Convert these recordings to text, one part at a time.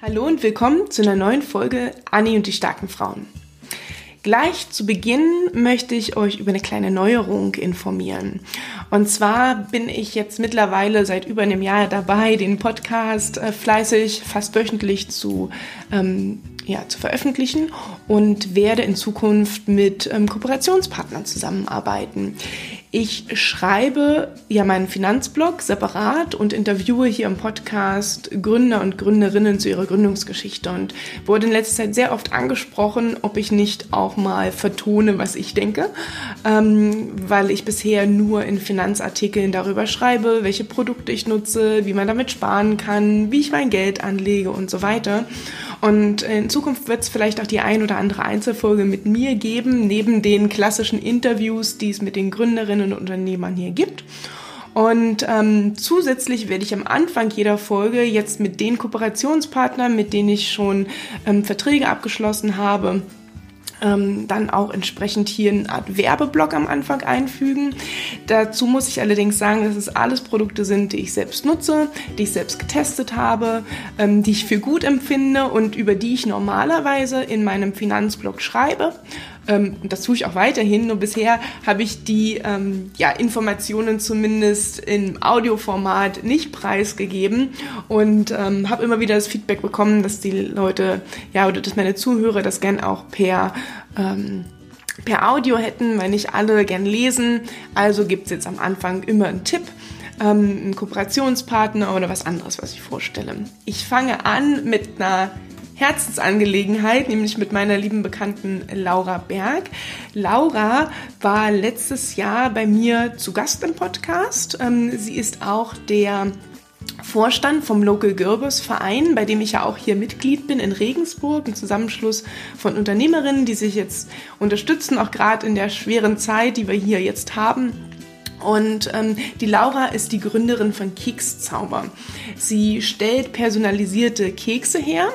Hallo und willkommen zu einer neuen Folge Anni und die starken Frauen. Gleich zu Beginn möchte ich euch über eine kleine Neuerung informieren. Und zwar bin ich jetzt mittlerweile seit über einem Jahr dabei, den Podcast äh, fleißig, fast wöchentlich zu ähm, ja, zu veröffentlichen und werde in Zukunft mit ähm, Kooperationspartnern zusammenarbeiten. Ich schreibe ja meinen Finanzblog separat und interviewe hier im Podcast Gründer und Gründerinnen zu ihrer Gründungsgeschichte und wurde in letzter Zeit sehr oft angesprochen, ob ich nicht auch mal vertone, was ich denke, ähm, weil ich bisher nur in Finanzartikeln darüber schreibe, welche Produkte ich nutze, wie man damit sparen kann, wie ich mein Geld anlege und so weiter. Und in Zukunft wird es vielleicht auch die ein oder andere Einzelfolge mit mir geben, neben den klassischen Interviews, die es mit den Gründerinnen und Unternehmern hier gibt. Und ähm, zusätzlich werde ich am Anfang jeder Folge jetzt mit den Kooperationspartnern, mit denen ich schon ähm, Verträge abgeschlossen habe, ähm, dann auch entsprechend hier eine Art Werbeblock am Anfang einfügen. Dazu muss ich allerdings sagen, dass es alles Produkte sind, die ich selbst nutze, die ich selbst getestet habe, ähm, die ich für gut empfinde und über die ich normalerweise in meinem Finanzblog schreibe. Ähm, das tue ich auch weiterhin. Nur bisher habe ich die ähm, ja, Informationen zumindest im Audioformat nicht preisgegeben und ähm, habe immer wieder das Feedback bekommen, dass die Leute, ja, oder dass meine Zuhörer das gern auch per ähm, per Audio hätten, weil nicht alle gern lesen. Also gibt es jetzt am Anfang immer einen Tipp, ähm, einen Kooperationspartner oder was anderes, was ich vorstelle. Ich fange an mit einer Herzensangelegenheit, nämlich mit meiner lieben Bekannten Laura Berg. Laura war letztes Jahr bei mir zu Gast im Podcast. Ähm, sie ist auch der Vorstand vom Local Girbus Verein, bei dem ich ja auch hier Mitglied bin in Regensburg, ein Zusammenschluss von Unternehmerinnen, die sich jetzt unterstützen, auch gerade in der schweren Zeit, die wir hier jetzt haben und ähm, die Laura ist die Gründerin von Kekszauber. Sie stellt personalisierte Kekse her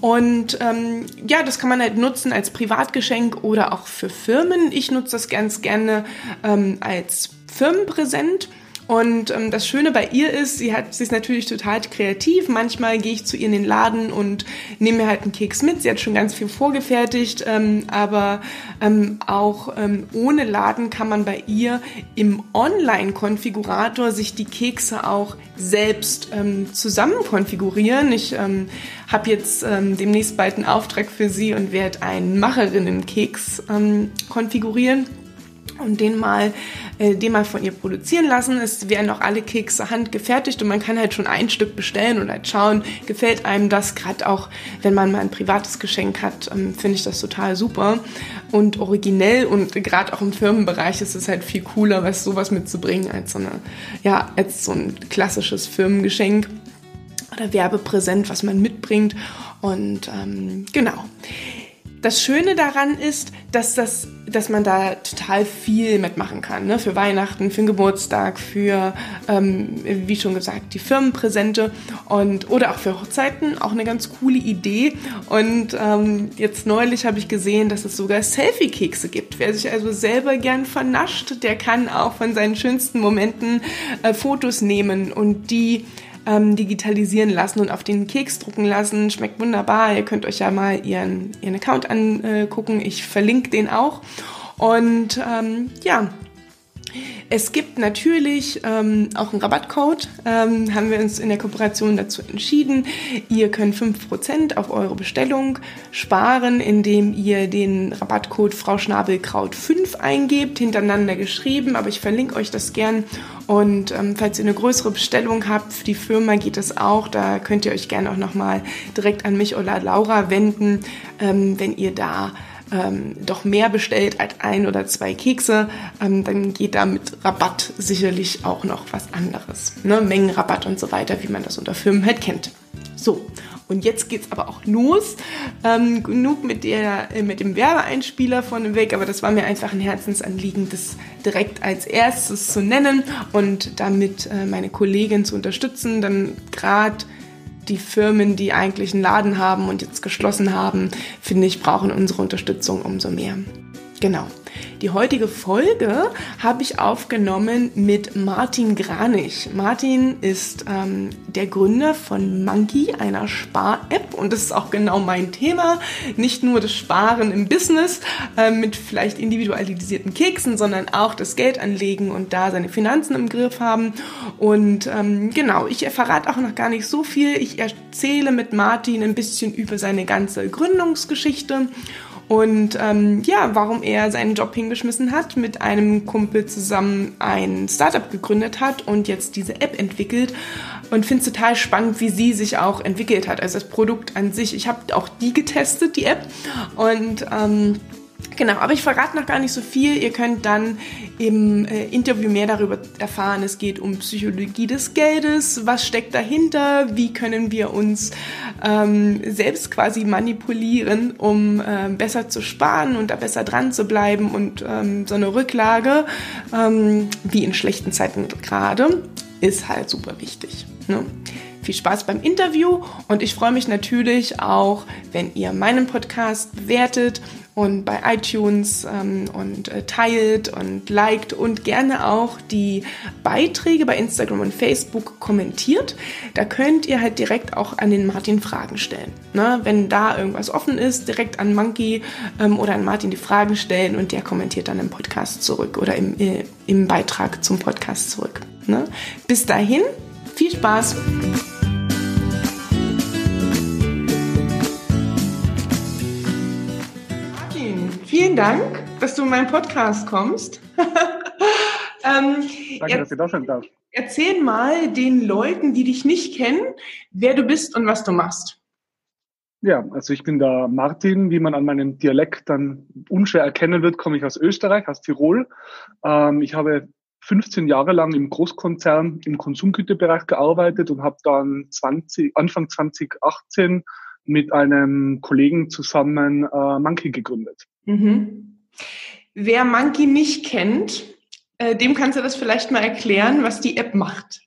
und ähm, ja, das kann man halt nutzen als Privatgeschenk oder auch für Firmen. Ich nutze das ganz gerne ähm, als Firmenpräsent und ähm, das Schöne bei ihr ist, sie hat, sie ist natürlich total kreativ. Manchmal gehe ich zu ihr in den Laden und nehme mir halt einen Keks mit. Sie hat schon ganz viel vorgefertigt, ähm, aber ähm, auch ähm, ohne Laden kann man bei ihr im Online-Konfigurator sich die Kekse auch selbst ähm, zusammen konfigurieren. Ich ähm, habe jetzt ähm, demnächst bald einen Auftrag für sie und werde einen Macherinnen-Keks ähm, konfigurieren und den mal, äh, den mal von ihr produzieren lassen. Es werden auch alle Kekse handgefertigt und man kann halt schon ein Stück bestellen und halt schauen, gefällt einem das gerade auch, wenn man mal ein privates Geschenk hat, ähm, finde ich das total super und originell und gerade auch im Firmenbereich ist es halt viel cooler, was sowas mitzubringen als so eine, ja, als so ein klassisches Firmengeschenk oder Werbepräsent, was man mitbringt und ähm, genau. Das Schöne daran ist, dass, das, dass man da total viel mitmachen kann. Ne? Für Weihnachten, für den Geburtstag, für, ähm, wie schon gesagt, die Firmenpräsente und, oder auch für Hochzeiten. Auch eine ganz coole Idee. Und ähm, jetzt neulich habe ich gesehen, dass es sogar Selfie-Kekse gibt. Wer sich also selber gern vernascht, der kann auch von seinen schönsten Momenten äh, Fotos nehmen und die ähm, digitalisieren lassen und auf den Keks drucken lassen. Schmeckt wunderbar. Ihr könnt euch ja mal ihren, ihren Account angucken. Ich verlinke den auch. Und ähm, ja, es gibt natürlich ähm, auch einen Rabattcode, ähm, haben wir uns in der Kooperation dazu entschieden. Ihr könnt 5% auf eure Bestellung sparen, indem ihr den Rabattcode Frau Schnabelkraut 5 eingebt, hintereinander geschrieben, aber ich verlinke euch das gern. Und ähm, falls ihr eine größere Bestellung habt, für die Firma geht es auch, da könnt ihr euch gerne auch nochmal direkt an mich oder Laura wenden, ähm, wenn ihr da ähm, doch mehr bestellt als ein oder zwei Kekse, ähm, dann geht da mit Rabatt sicherlich auch noch was anderes. Ne? Mengenrabatt und so weiter, wie man das unter Firmen halt kennt. So, und jetzt geht's aber auch los. Ähm, genug mit, der, äh, mit dem Werbeeinspieler von weg, aber das war mir einfach ein Herzensanliegen, das direkt als erstes zu nennen und damit äh, meine Kollegin zu unterstützen, dann gerade die Firmen, die eigentlich einen Laden haben und jetzt geschlossen haben, finde ich, brauchen unsere Unterstützung umso mehr. Genau. Die heutige Folge habe ich aufgenommen mit Martin Granich. Martin ist ähm, der Gründer von Monkey, einer Spar-App. Und das ist auch genau mein Thema. Nicht nur das Sparen im Business äh, mit vielleicht individualisierten Keksen, sondern auch das Geld anlegen und da seine Finanzen im Griff haben. Und ähm, genau, ich verrate auch noch gar nicht so viel. Ich erzähle mit Martin ein bisschen über seine ganze Gründungsgeschichte und ähm, ja, warum er seinen Job hingeschmissen hat, mit einem Kumpel zusammen ein Startup gegründet hat und jetzt diese App entwickelt. Und finde es total spannend, wie sie sich auch entwickelt hat. Also das Produkt an sich. Ich habe auch die getestet, die App. Und ähm, Genau, aber ich verrate noch gar nicht so viel. Ihr könnt dann im äh, Interview mehr darüber erfahren. Es geht um Psychologie des Geldes, was steckt dahinter, wie können wir uns ähm, selbst quasi manipulieren, um äh, besser zu sparen und da besser dran zu bleiben und ähm, so eine Rücklage, ähm, wie in schlechten Zeiten gerade, ist halt super wichtig. Ne? Viel Spaß beim Interview und ich freue mich natürlich auch, wenn ihr meinen Podcast bewertet und bei iTunes ähm, und äh, teilt und liked und gerne auch die Beiträge bei Instagram und Facebook kommentiert. Da könnt ihr halt direkt auch an den Martin Fragen stellen. Ne? Wenn da irgendwas offen ist, direkt an Monkey ähm, oder an Martin die Fragen stellen und der kommentiert dann im Podcast zurück oder im, äh, im Beitrag zum Podcast zurück. Ne? Bis dahin, viel Spaß! Vielen Dank, dass du in meinen Podcast kommst. ähm, Danke, dass ich da sein darf. Erzähl mal den Leuten, die dich nicht kennen, wer du bist und was du machst. Ja, also ich bin der Martin, wie man an meinem Dialekt dann unschwer erkennen wird, komme ich aus Österreich, aus Tirol. Ähm, ich habe 15 Jahre lang im Großkonzern im Konsumgüterbereich gearbeitet und habe dann 20, Anfang 2018 mit einem Kollegen zusammen äh, Monkey gegründet. Mhm. Wer Monkey nicht kennt, äh, dem kannst du das vielleicht mal erklären, was die App macht.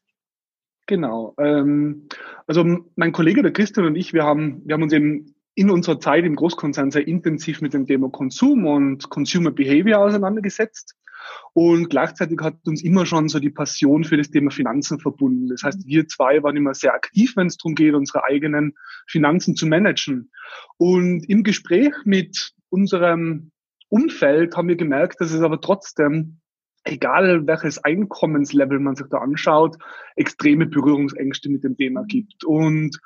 Genau. Ähm, also mein Kollege, der Christian und ich, wir haben, wir haben uns eben in unserer Zeit im Großkonzern sehr intensiv mit dem Thema Konsum und Consumer Behavior auseinandergesetzt. Und gleichzeitig hat uns immer schon so die Passion für das Thema Finanzen verbunden. Das heißt, wir zwei waren immer sehr aktiv, wenn es darum geht, unsere eigenen Finanzen zu managen. Und im Gespräch mit unserem Umfeld haben wir gemerkt, dass es aber trotzdem, egal welches Einkommenslevel man sich da anschaut, extreme Berührungsängste mit dem Thema gibt. Und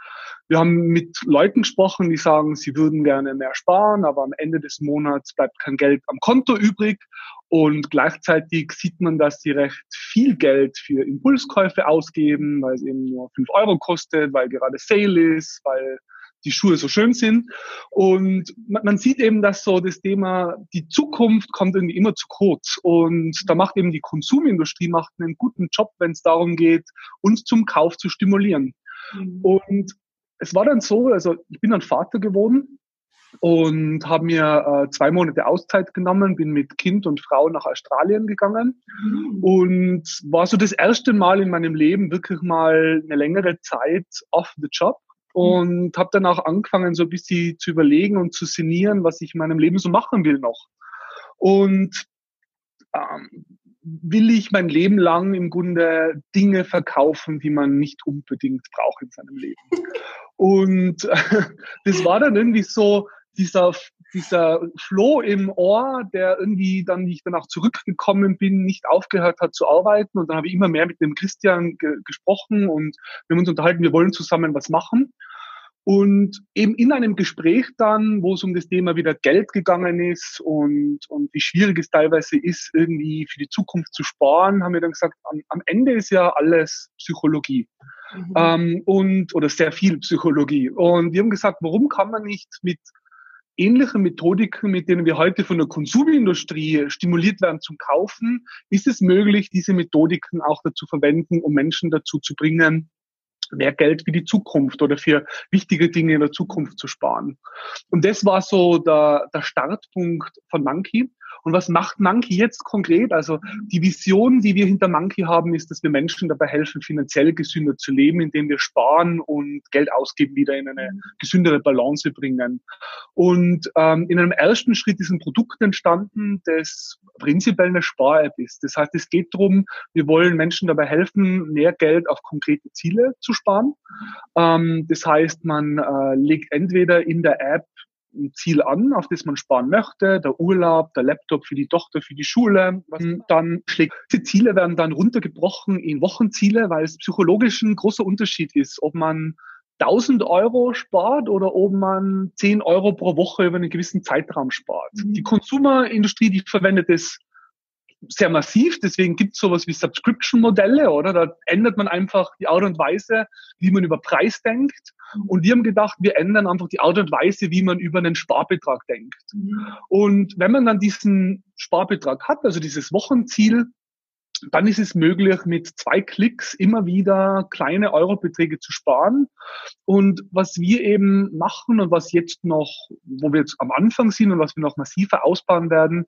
wir haben mit Leuten gesprochen, die sagen, sie würden gerne mehr sparen, aber am Ende des Monats bleibt kein Geld am Konto übrig. Und gleichzeitig sieht man, dass sie recht viel Geld für Impulskäufe ausgeben, weil es eben nur fünf Euro kostet, weil gerade Sale ist, weil die Schuhe so schön sind. Und man, sieht eben, dass so das Thema, die Zukunft kommt irgendwie immer zu kurz. Und da macht eben die Konsumindustrie macht einen guten Job, wenn es darum geht, uns zum Kauf zu stimulieren. Mhm. Und es war dann so, also ich bin dann Vater geworden und habe mir äh, zwei Monate Auszeit genommen, bin mit Kind und Frau nach Australien gegangen mhm. und war so das erste Mal in meinem Leben wirklich mal eine längere Zeit off the job und habe dann auch angefangen, so ein bisschen zu überlegen und zu sinnieren, was ich in meinem Leben so machen will noch. Und ähm, will ich mein Leben lang im Grunde Dinge verkaufen, die man nicht unbedingt braucht in seinem Leben. Und äh, das war dann irgendwie so dieser dieser Floh im Ohr, der irgendwie dann, wie ich danach zurückgekommen bin, nicht aufgehört hat zu arbeiten. Und dann habe ich immer mehr mit dem Christian ge gesprochen und wir haben uns unterhalten, wir wollen zusammen was machen. Und eben in einem Gespräch dann, wo es um das Thema wieder Geld gegangen ist und, und wie schwierig es teilweise ist, irgendwie für die Zukunft zu sparen, haben wir dann gesagt, am, am Ende ist ja alles Psychologie. Mhm. Ähm, und, oder sehr viel Psychologie. Und wir haben gesagt, warum kann man nicht mit ähnliche Methodiken, mit denen wir heute von der Konsumindustrie stimuliert werden zum Kaufen, ist es möglich, diese Methodiken auch dazu verwenden, um Menschen dazu zu bringen, mehr Geld für die Zukunft oder für wichtige Dinge in der Zukunft zu sparen. Und das war so der, der Startpunkt von Monkey. Und was macht Monkey jetzt konkret? Also die Vision, die wir hinter Monkey haben, ist, dass wir Menschen dabei helfen, finanziell gesünder zu leben, indem wir sparen und Geld ausgeben wieder in eine gesündere Balance bringen. Und ähm, in einem ersten Schritt ist ein Produkt entstanden, das prinzipiell eine Spar-App ist. Das heißt, es geht darum, wir wollen Menschen dabei helfen, mehr Geld auf konkrete Ziele zu sparen. Ähm, das heißt, man äh, legt entweder in der App ein Ziel an, auf das man sparen möchte, der Urlaub, der Laptop für die Tochter, für die Schule. Mhm. Dann schlägt diese Ziele werden dann runtergebrochen in Wochenziele, weil es psychologisch ein großer Unterschied ist, ob man 1000 Euro spart oder ob man 10 Euro pro Woche über einen gewissen Zeitraum spart. Mhm. Die Konsumerindustrie, die verwendet es sehr massiv. Deswegen gibt es sowas wie Subscription-Modelle, oder? Da ändert man einfach die Art und Weise, wie man über Preis denkt. Und wir haben gedacht, wir ändern einfach die Art und Weise, wie man über einen Sparbetrag denkt. Mhm. Und wenn man dann diesen Sparbetrag hat, also dieses Wochenziel, dann ist es möglich, mit zwei Klicks immer wieder kleine Eurobeträge zu sparen. Und was wir eben machen und was jetzt noch, wo wir jetzt am Anfang sind und was wir noch massiver ausbauen werden,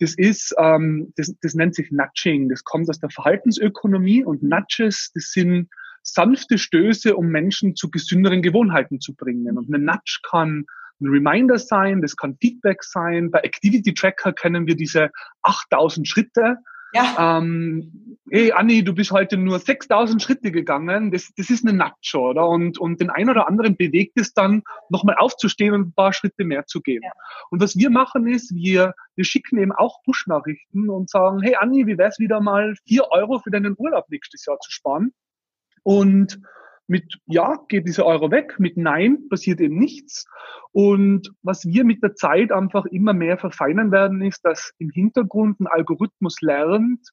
das ist, ähm, das, das nennt sich Nudging. Das kommt aus der Verhaltensökonomie und Nudges, das sind sanfte Stöße, um Menschen zu gesünderen Gewohnheiten zu bringen. Und eine Nudge kann ein Reminder sein, das kann Feedback sein. Bei Activity Tracker kennen wir diese 8000 Schritte. Ja. Ähm, hey Anni, du bist heute nur 6000 Schritte gegangen. Das, das ist eine Nudge, oder? Und, und den einen oder anderen bewegt es dann, nochmal aufzustehen und ein paar Schritte mehr zu gehen. Ja. Und was wir machen ist, wir, wir schicken eben auch Push-Nachrichten und sagen, hey Anni, wie wär's wieder mal vier Euro für deinen Urlaub nächstes Jahr zu sparen? Und mit Ja geht dieser Euro weg, mit Nein passiert eben nichts. Und was wir mit der Zeit einfach immer mehr verfeinern werden, ist, dass im Hintergrund ein Algorithmus lernt,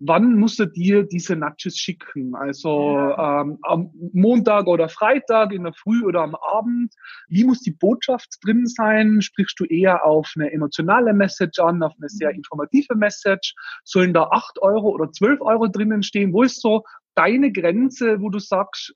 wann muss er dir diese Nudges schicken? Also ähm, am Montag oder Freitag, in der Früh oder am Abend. Wie muss die Botschaft drin sein? Sprichst du eher auf eine emotionale Message an, auf eine sehr mhm. informative Message? Sollen da acht Euro oder zwölf Euro drinnen stehen? Wo ist so deine Grenze, wo du sagst,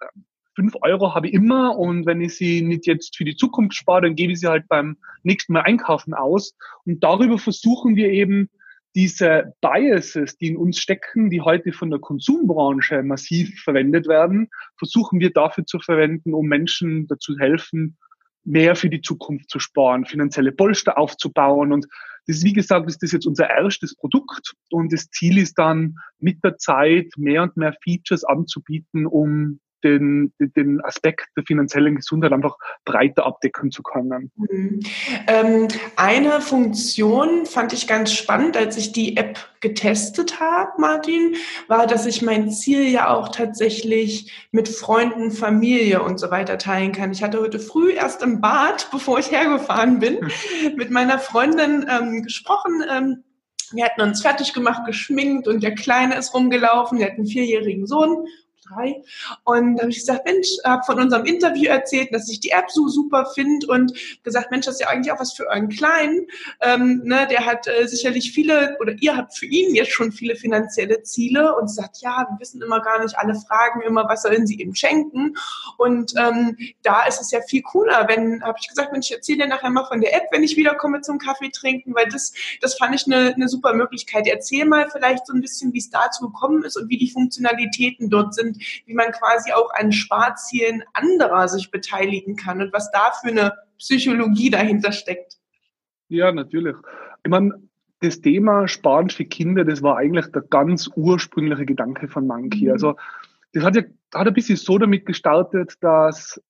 fünf Euro habe ich immer und wenn ich sie nicht jetzt für die Zukunft spare, dann gebe ich sie halt beim nächsten Mal einkaufen aus. Und darüber versuchen wir eben diese Biases, die in uns stecken, die heute von der Konsumbranche massiv verwendet werden, versuchen wir dafür zu verwenden, um Menschen dazu helfen, mehr für die Zukunft zu sparen, finanzielle Polster aufzubauen. Und das ist, wie gesagt, ist das jetzt unser erstes Produkt. Und das Ziel ist dann mit der Zeit mehr und mehr Features anzubieten, um den, den Aspekt der finanziellen Gesundheit einfach breiter abdecken zu können. Mhm. Ähm, eine Funktion fand ich ganz spannend, als ich die App getestet habe, Martin, war, dass ich mein Ziel ja auch tatsächlich mit Freunden, Familie und so weiter teilen kann. Ich hatte heute früh erst im Bad, bevor ich hergefahren bin, mit meiner Freundin ähm, gesprochen. Ähm, wir hatten uns fertig gemacht, geschminkt und der Kleine ist rumgelaufen. Der hat einen vierjährigen Sohn drei. Und da habe ich gesagt, Mensch, habe von unserem Interview erzählt, dass ich die App so super finde und gesagt, Mensch, das ist ja eigentlich auch was für euren Kleinen. Ähm, ne, der hat äh, sicherlich viele, oder ihr habt für ihn jetzt schon viele finanzielle Ziele und sagt, ja, wir wissen immer gar nicht, alle fragen immer, was sollen sie ihm schenken. Und ähm, da ist es ja viel cooler, wenn, habe ich gesagt, Mensch, ich erzähle dir nachher mal von der App, wenn ich wiederkomme zum Kaffee trinken, weil das, das fand ich eine, eine super Möglichkeit. Erzähl mal vielleicht so ein bisschen, wie es dazu gekommen ist und wie die Funktionalitäten dort sind wie man quasi auch an Sparzielen anderer sich beteiligen kann und was da für eine Psychologie dahinter steckt. Ja, natürlich. Ich meine, das Thema Sparen für Kinder, das war eigentlich der ganz ursprüngliche Gedanke von Monkey. Mhm. Also das hat ja hat ein bisschen so damit gestartet, dass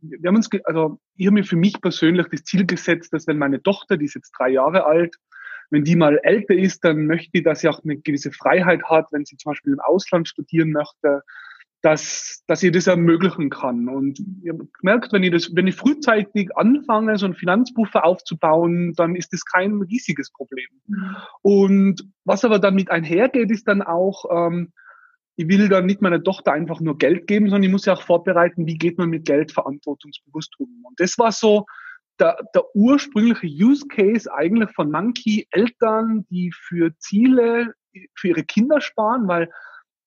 wir haben uns, also ich habe mir für mich persönlich das Ziel gesetzt, dass wenn meine Tochter, die ist jetzt drei Jahre alt, wenn die mal älter ist, dann möchte ich, dass sie auch eine gewisse Freiheit hat, wenn sie zum Beispiel im Ausland studieren möchte, dass, dass ich das ermöglichen kann. Und ich habe gemerkt, wenn ich das, wenn ich frühzeitig anfange, so einen Finanzpuffer aufzubauen, dann ist das kein riesiges Problem. Und was aber damit einhergeht, ist dann auch, ähm, ich will dann nicht meiner Tochter einfach nur Geld geben, sondern ich muss ja auch vorbereiten, wie geht man mit Geld verantwortungsbewusst um. Und das war so der, der ursprüngliche Use Case eigentlich von Monkey, Eltern, die für Ziele, für ihre Kinder sparen, weil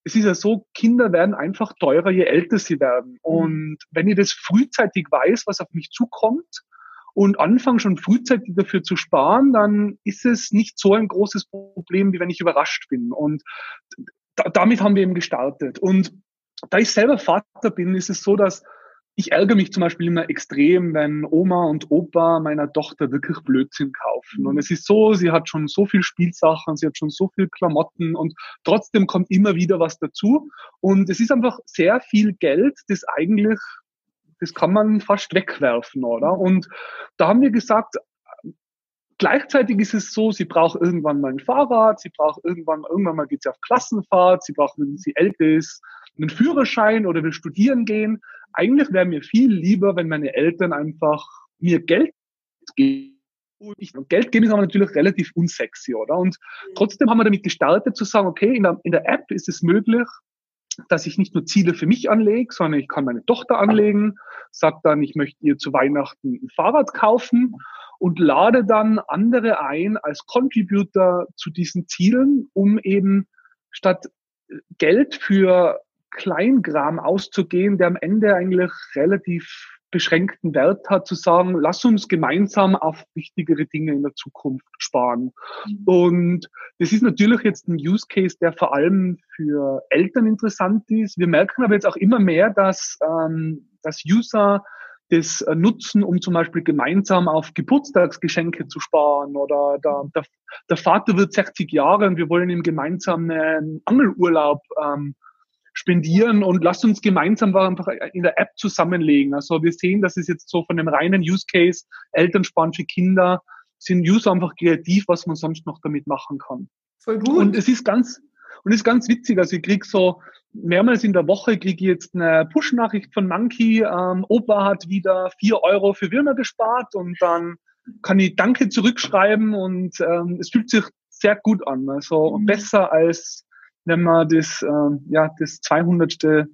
es ist ja so, Kinder werden einfach teurer, je älter sie werden. Mhm. Und wenn ich das frühzeitig weiß, was auf mich zukommt, und anfange schon frühzeitig dafür zu sparen, dann ist es nicht so ein großes Problem, wie wenn ich überrascht bin. Und da, damit haben wir eben gestartet. Und da ich selber Vater bin, ist es so, dass ich ärgere mich zum Beispiel immer extrem, wenn Oma und Opa meiner Tochter wirklich Blödsinn kaufen. Und es ist so, sie hat schon so viel Spielsachen, sie hat schon so viel Klamotten und trotzdem kommt immer wieder was dazu. Und es ist einfach sehr viel Geld, das eigentlich, das kann man fast wegwerfen, oder? Und da haben wir gesagt, Gleichzeitig ist es so, sie braucht irgendwann mal ein Fahrrad, sie braucht irgendwann, irgendwann mal geht sie auf Klassenfahrt, sie braucht, wenn sie älter ist, einen Führerschein oder will studieren gehen. Eigentlich wäre mir viel lieber, wenn meine Eltern einfach mir Geld geben. Geld geben ist aber natürlich relativ unsexy, oder? Und trotzdem haben wir damit gestartet zu sagen, okay, in der, in der App ist es möglich, dass ich nicht nur Ziele für mich anlege, sondern ich kann meine Tochter anlegen, sag dann, ich möchte ihr zu Weihnachten ein Fahrrad kaufen und lade dann andere ein als Contributor zu diesen Zielen, um eben statt Geld für Kleingram auszugehen, der am Ende eigentlich relativ beschränkten Wert hat, zu sagen, lass uns gemeinsam auf wichtigere Dinge in der Zukunft sparen. Mhm. Und das ist natürlich jetzt ein Use Case, der vor allem für Eltern interessant ist. Wir merken aber jetzt auch immer mehr, dass, ähm, dass User das äh, nutzen, um zum Beispiel gemeinsam auf Geburtstagsgeschenke zu sparen oder der, der, der Vater wird 60 Jahre und wir wollen ihm gemeinsam einen Angelurlaub ähm, spendieren und lasst uns gemeinsam einfach in der App zusammenlegen. Also wir sehen, dass es jetzt so von dem reinen Use Case Elternsparen für Kinder sind User einfach kreativ, was man sonst noch damit machen kann. Voll gut. Und es ist ganz, und es ist ganz witzig. Also ich krieg so mehrmals in der Woche kriege ich jetzt eine Push-Nachricht von Monkey. Ähm, Opa hat wieder vier Euro für Würmer gespart und dann kann ich Danke zurückschreiben und ähm, es fühlt sich sehr gut an. Also mhm. besser als wenn man das, äh, ja, das 200.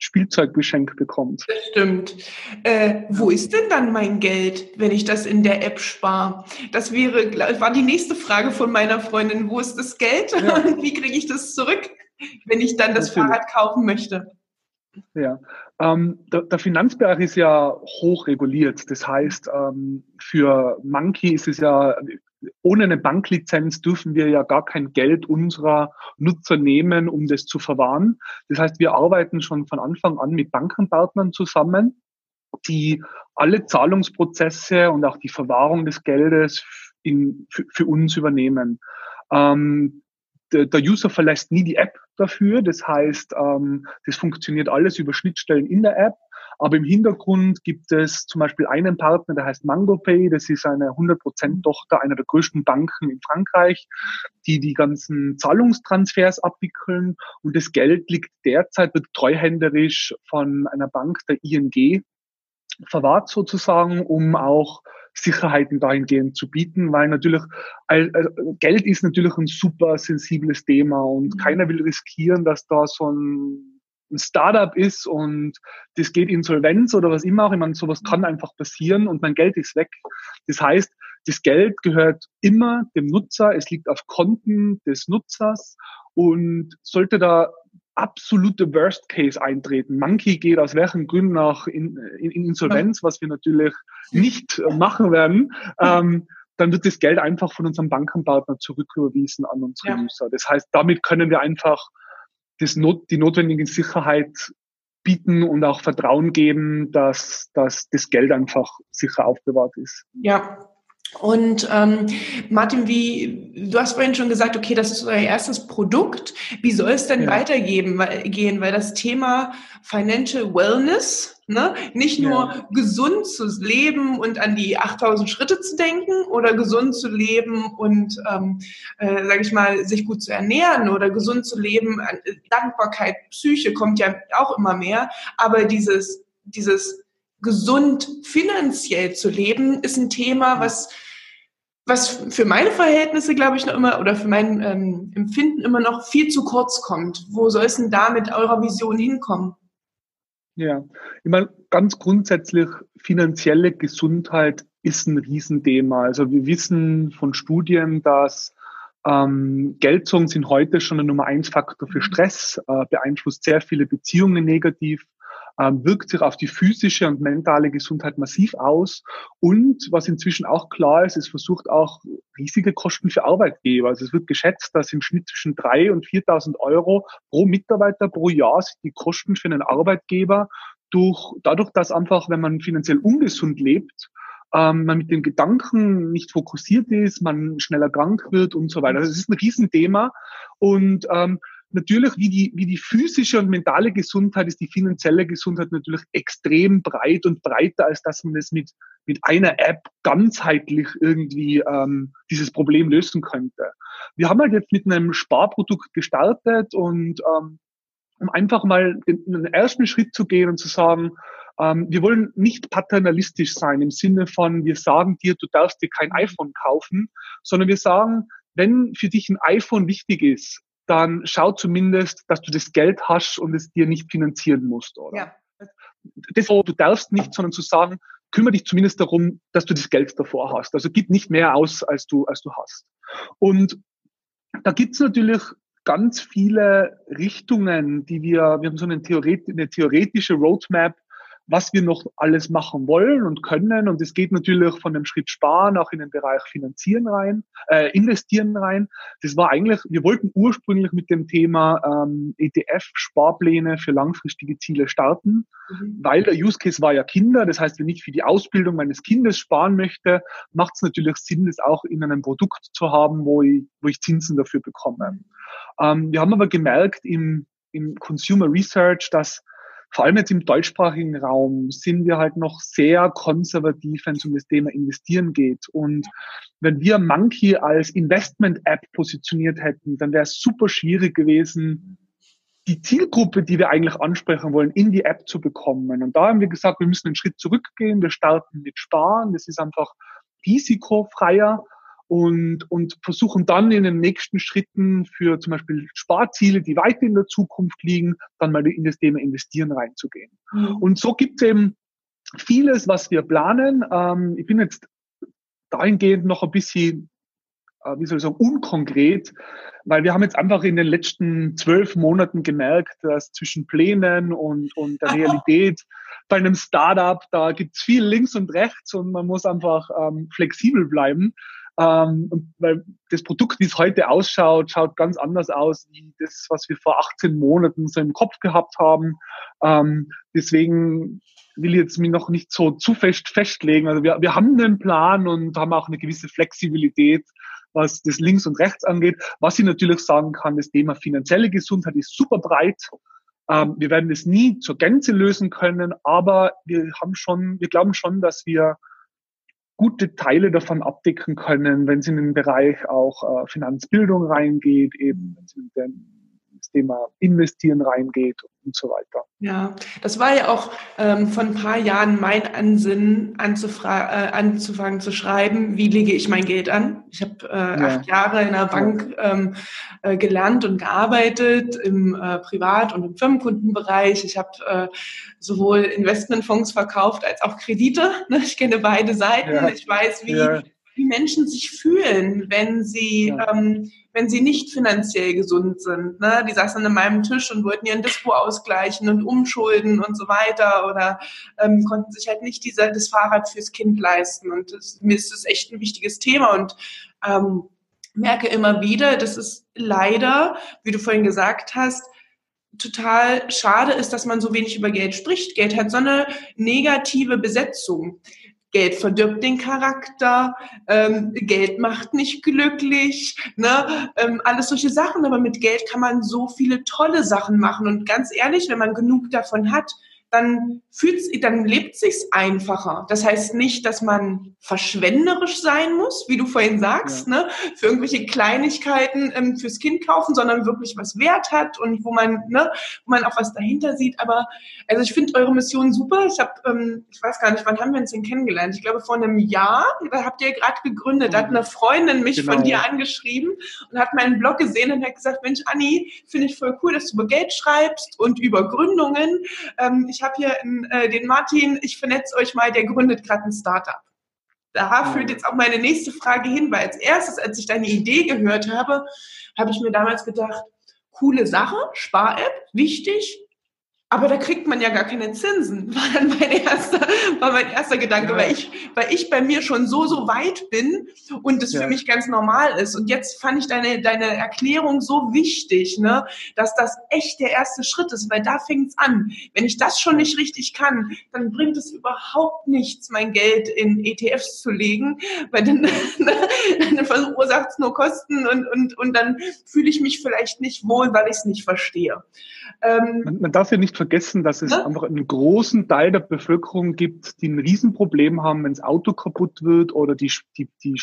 Spielzeuggeschenk bekommt. Das stimmt. Äh, wo ist denn dann mein Geld, wenn ich das in der App spare? Das wäre, war die nächste Frage von meiner Freundin. Wo ist das Geld ja. und wie kriege ich das zurück, wenn ich dann das Natürlich. Fahrrad kaufen möchte? Ja, ähm, der, der, Finanzbereich ist ja hoch reguliert. Das heißt, ähm, für Monkey ist es ja ohne eine Banklizenz dürfen wir ja gar kein Geld unserer Nutzer nehmen, um das zu verwahren. Das heißt, wir arbeiten schon von Anfang an mit Bankenpartnern zusammen, die alle Zahlungsprozesse und auch die Verwahrung des Geldes in, für, für uns übernehmen. Ähm, der, der User verlässt nie die App dafür. Das heißt, ähm, das funktioniert alles über Schnittstellen in der App. Aber im Hintergrund gibt es zum Beispiel einen Partner, der heißt MangoPay. Das ist eine 100% Tochter einer der größten Banken in Frankreich, die die ganzen Zahlungstransfers abwickeln. Und das Geld liegt derzeit, wird treuhänderisch von einer Bank, der ING, verwahrt sozusagen, um auch Sicherheiten dahingehend zu bieten, weil natürlich Geld ist natürlich ein super sensibles Thema und mhm. keiner will riskieren, dass da so ein ein Startup ist und das geht Insolvenz oder was immer auch, ich meine, sowas kann einfach passieren und mein Geld ist weg. Das heißt, das Geld gehört immer dem Nutzer, es liegt auf Konten des Nutzers und sollte da absolute Worst Case eintreten. Monkey geht aus welchen Gründen auch in, in, in Insolvenz, was wir natürlich nicht machen werden, ähm, dann wird das Geld einfach von unserem Bankenpartner zurücküberwiesen an unsere ja. User. Das heißt, damit können wir einfach das Not, die notwendige Sicherheit bieten und auch Vertrauen geben, dass, dass das Geld einfach sicher aufbewahrt ist. Ja, und ähm, Martin, wie du hast vorhin schon gesagt, okay, das ist euer erstes Produkt. Wie soll es denn ja. weitergehen? Weil, gehen? Weil das Thema Financial Wellness, ne, nicht nur ja. gesund zu leben und an die 8000 Schritte zu denken oder gesund zu leben und, ähm, äh, sage ich mal, sich gut zu ernähren oder gesund zu leben. Dankbarkeit, Psyche kommt ja auch immer mehr, aber dieses dieses gesund finanziell zu leben, ist ein Thema, was, was für meine Verhältnisse, glaube ich, noch immer oder für mein ähm, Empfinden immer noch viel zu kurz kommt. Wo soll es denn da mit eurer Vision hinkommen? Ja, ich meine, ganz grundsätzlich finanzielle Gesundheit ist ein Riesenthema. Also wir wissen von Studien, dass Ähm, Geldsorgen sind heute schon der Nummer eins Faktor für Stress, äh, beeinflusst sehr viele Beziehungen negativ, wirkt sich auf die physische und mentale Gesundheit massiv aus. Und was inzwischen auch klar ist, es versucht auch riesige Kosten für Arbeitgeber. Also es wird geschätzt, dass im Schnitt zwischen drei und 4.000 Euro pro Mitarbeiter pro Jahr sind die Kosten für einen Arbeitgeber durch, dadurch, dass einfach, wenn man finanziell ungesund lebt, ähm, man mit den Gedanken nicht fokussiert ist, man schneller krank wird und so weiter. Also es ist ein Riesenthema und ähm, natürlich wie die, wie die physische und mentale Gesundheit ist die finanzielle Gesundheit natürlich extrem breit und breiter, als dass man das mit, mit einer App ganzheitlich irgendwie ähm, dieses Problem lösen könnte. Wir haben halt jetzt mit einem Sparprodukt gestartet und ähm, um einfach mal den, den ersten Schritt zu gehen und zu sagen, ähm, wir wollen nicht paternalistisch sein im Sinne von, wir sagen dir, du darfst dir kein iPhone kaufen, sondern wir sagen, wenn für dich ein iPhone wichtig ist, dann schau zumindest, dass du das Geld hast und es dir nicht finanzieren musst, oder? Ja. Das, du darfst nicht, sondern zu sagen, kümmere dich zumindest darum, dass du das Geld davor hast. Also gib nicht mehr aus, als du, als du hast. Und da gibt's natürlich ganz viele Richtungen, die wir, wir haben so eine, Theoret eine theoretische Roadmap, was wir noch alles machen wollen und können. Und es geht natürlich von dem Schritt Sparen auch in den Bereich Finanzieren rein, äh, Investieren rein. Das war eigentlich, wir wollten ursprünglich mit dem Thema ähm, ETF-Sparpläne für langfristige Ziele starten, mhm. weil der Use Case war ja Kinder. Das heißt, wenn ich für die Ausbildung meines Kindes sparen möchte, macht es natürlich Sinn, das auch in einem Produkt zu haben, wo ich, wo ich Zinsen dafür bekomme. Ähm, wir haben aber gemerkt im, im Consumer Research, dass vor allem jetzt im deutschsprachigen Raum sind wir halt noch sehr konservativ, wenn es um das Thema Investieren geht. Und wenn wir Monkey als Investment-App positioniert hätten, dann wäre es super schwierig gewesen, die Zielgruppe, die wir eigentlich ansprechen wollen, in die App zu bekommen. Und da haben wir gesagt, wir müssen einen Schritt zurückgehen. Wir starten mit Sparen. Das ist einfach risikofreier und, und versuchen dann in den nächsten Schritten für zum Beispiel Sparziele, die weiter in der Zukunft liegen, dann mal in das Thema Investieren reinzugehen. Mhm. Und so gibt es eben vieles, was wir planen. Ähm, ich bin jetzt dahingehend noch ein bisschen, äh, wie soll ich sagen, unkonkret, weil wir haben jetzt einfach in den letzten zwölf Monaten gemerkt, dass zwischen Plänen und, und der Realität bei einem Startup, da gibt's viel links und rechts und man muss einfach ähm, flexibel bleiben. Ähm, weil das Produkt, wie es heute ausschaut, schaut ganz anders aus wie das, was wir vor 18 Monaten so im Kopf gehabt haben. Ähm, deswegen will ich jetzt mich noch nicht so zu fest festlegen. Also wir, wir haben einen Plan und haben auch eine gewisse Flexibilität, was das Links und Rechts angeht. Was ich natürlich sagen kann, das Thema finanzielle Gesundheit ist super breit. Ähm, wir werden es nie zur Gänze lösen können, aber wir haben schon, wir glauben schon, dass wir gute Teile davon abdecken können, wenn es in den Bereich auch äh, Finanzbildung reingeht, eben wenn es in den Thema Investieren reingeht und so weiter. Ja, das war ja auch ähm, von ein paar Jahren mein Ansinnen, äh, anzufangen zu schreiben, wie lege ich mein Geld an. Ich habe äh, ja. acht Jahre in der Bank ähm, äh, gelernt und gearbeitet, im äh, Privat- und im Firmenkundenbereich. Ich habe äh, sowohl Investmentfonds verkauft als auch Kredite. Ne? Ich kenne beide Seiten. Ja. Ich weiß, wie, ja. Wie Menschen sich fühlen, wenn sie ähm, wenn sie nicht finanziell gesund sind. Ne? Die saßen an meinem Tisch und wollten ihren Dispo ausgleichen und umschulden und so weiter oder ähm, konnten sich halt nicht dieser, das Fahrrad fürs Kind leisten. Und das, mir ist das echt ein wichtiges Thema und ähm, merke immer wieder, dass es leider, wie du vorhin gesagt hast, total schade ist, dass man so wenig über Geld spricht. Geld hat so eine negative Besetzung. Geld verdirbt den Charakter, ähm, Geld macht nicht glücklich, ne? ähm, alles solche Sachen. Aber mit Geld kann man so viele tolle Sachen machen. Und ganz ehrlich, wenn man genug davon hat, dann fühlt's, dann lebt sich's einfacher. Das heißt nicht, dass man verschwenderisch sein muss, wie du vorhin sagst, ja. ne, für irgendwelche Kleinigkeiten ähm, fürs Kind kaufen, sondern wirklich was Wert hat und wo man, ne, wo man auch was dahinter sieht. Aber also ich finde eure Mission super. Ich habe, ähm, ich weiß gar nicht, wann haben wir uns denn kennengelernt? Ich glaube vor einem Jahr. Da habt ihr gerade gegründet. Da hat eine Freundin mich genau. von dir angeschrieben und hat meinen Blog gesehen und hat gesagt, Mensch, Anni, finde ich voll cool, dass du über Geld schreibst und über Gründungen. Ähm, ich habe hier in, äh, den Martin, ich vernetze euch mal, der gründet gerade ein Startup. da führt jetzt auch meine nächste Frage hin, weil als erstes, als ich deine Idee gehört habe, habe ich mir damals gedacht, coole Sache, Spar-App, wichtig, aber da kriegt man ja gar keine Zinsen, war dann mein erster, war mein erster Gedanke, ja. weil ich, weil ich bei mir schon so, so weit bin und es ja. für mich ganz normal ist. Und jetzt fand ich deine, deine Erklärung so wichtig, ne, dass das echt der erste Schritt ist, weil da fängt's an. Wenn ich das schon nicht richtig kann, dann bringt es überhaupt nichts, mein Geld in ETFs zu legen, weil dann, dann verursacht es nur Kosten und, und, und dann fühle ich mich vielleicht nicht wohl, weil ich es nicht verstehe. Ähm, man, man darf ja nicht vergessen, dass es ja? einfach einen großen Teil der Bevölkerung gibt, die ein Riesenproblem haben, wenn das Auto kaputt wird oder die, die, die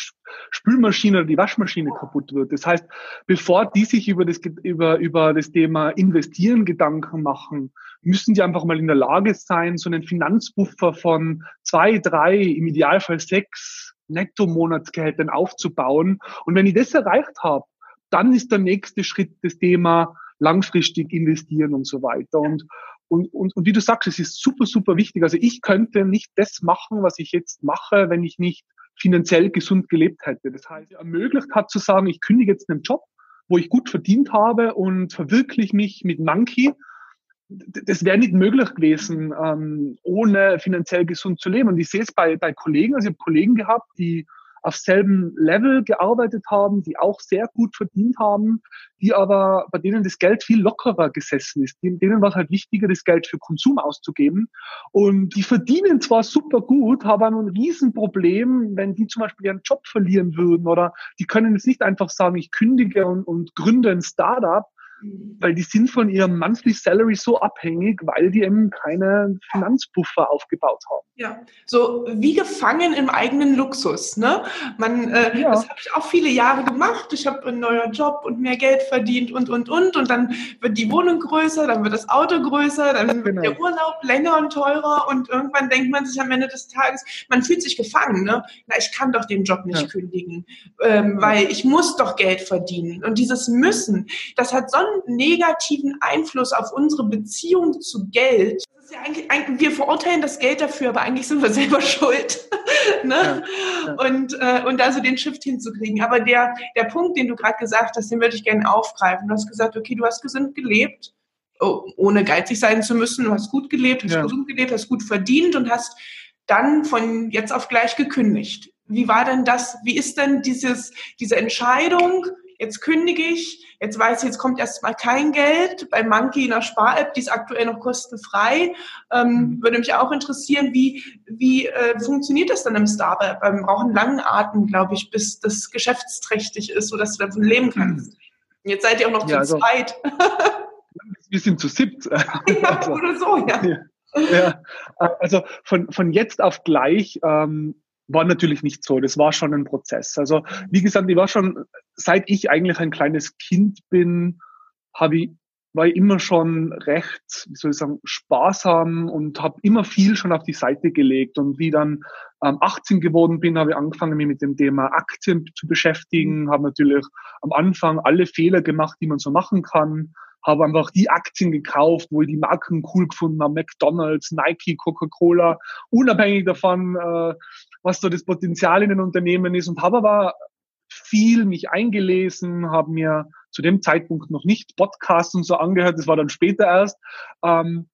Spülmaschine oder die Waschmaschine kaputt wird. Das heißt, bevor die sich über das, über, über das Thema Investieren Gedanken machen, müssen die einfach mal in der Lage sein, so einen Finanzbuffer von zwei, drei, im Idealfall sechs Netto-Monatsgehältern aufzubauen. Und wenn ich das erreicht habe, dann ist der nächste Schritt das Thema langfristig investieren und so weiter. Und, und, und, und wie du sagst, es ist super, super wichtig. Also ich könnte nicht das machen, was ich jetzt mache, wenn ich nicht finanziell gesund gelebt hätte. Das heißt, ermöglicht hat zu sagen, ich kündige jetzt einen Job, wo ich gut verdient habe und verwirkliche mich mit Monkey. Das wäre nicht möglich gewesen, ähm, ohne finanziell gesund zu leben. Und ich sehe es bei, bei Kollegen, also ich habe Kollegen gehabt, die auf selben Level gearbeitet haben, die auch sehr gut verdient haben, die aber, bei denen das Geld viel lockerer gesessen ist. Denen war es halt wichtiger, das Geld für Konsum auszugeben. Und die verdienen zwar super gut, haben ein Riesenproblem, wenn die zum Beispiel ihren Job verlieren würden oder die können jetzt nicht einfach sagen, ich kündige und, und gründe ein Startup, weil die sind von ihrem Monthly Salary so abhängig, weil die eben keine Finanzpuffer aufgebaut haben. Ja, so wie gefangen im eigenen Luxus. Ne? Man, äh, ja. Das habe ich auch viele Jahre gemacht. Ich habe einen neuen Job und mehr Geld verdient und, und, und. Und dann wird die Wohnung größer, dann wird das Auto größer, dann wird genau. der Urlaub länger und teurer. Und irgendwann denkt man sich am Ende des Tages, man fühlt sich gefangen. Ne? Na, ich kann doch den Job nicht ja. kündigen, ähm, weil ich muss doch Geld verdienen. Und dieses Müssen, das hat so einen negativen Einfluss auf unsere Beziehung zu Geld ja wir verurteilen das Geld dafür, aber eigentlich sind wir selber schuld. ne? Ja, ja. Und, äh, und da so den Shift hinzukriegen. Aber der, der Punkt, den du gerade gesagt hast, den würde ich gerne aufgreifen. Du hast gesagt, okay, du hast gesund gelebt, oh, ohne geizig sein zu müssen. Du hast gut gelebt, hast gesund gelebt, hast gut verdient und hast dann von jetzt auf gleich gekündigt. Wie war denn das? Wie ist denn dieses, diese Entscheidung? Jetzt kündige ich, Jetzt weiß ich, jetzt kommt erstmal kein Geld bei Monkey in der Spar-App, die ist aktuell noch kostenfrei. Ähm, mhm. würde mich auch interessieren, wie, wie äh, funktioniert das dann im Startup? Wir brauchen einen langen Atem, glaube ich, bis das geschäftsträchtig ist, sodass du davon leben kannst. Mhm. Jetzt seid ihr auch noch ja, zu also, zweit. wir sind zu siebt. Ja, also, oder so, ja. ja. Ja, also von, von jetzt auf gleich ähm, war natürlich nicht so. Das war schon ein Prozess. Also wie gesagt, ich war schon, seit ich eigentlich ein kleines Kind bin, habe ich war ich immer schon recht, wie soll ich sagen, sparsam und habe immer viel schon auf die Seite gelegt. Und wie dann ähm, 18 geworden bin, habe ich angefangen, mich mit dem Thema Aktien zu beschäftigen, habe natürlich am Anfang alle Fehler gemacht, die man so machen kann, habe einfach die Aktien gekauft, wo ich die Marken cool gefunden habe, McDonald's, Nike, Coca-Cola, unabhängig davon, äh, was so das Potenzial in den Unternehmen ist und habe aber viel mich eingelesen, habe mir zu dem Zeitpunkt noch nicht Podcasts und so angehört, das war dann später erst. Ähm,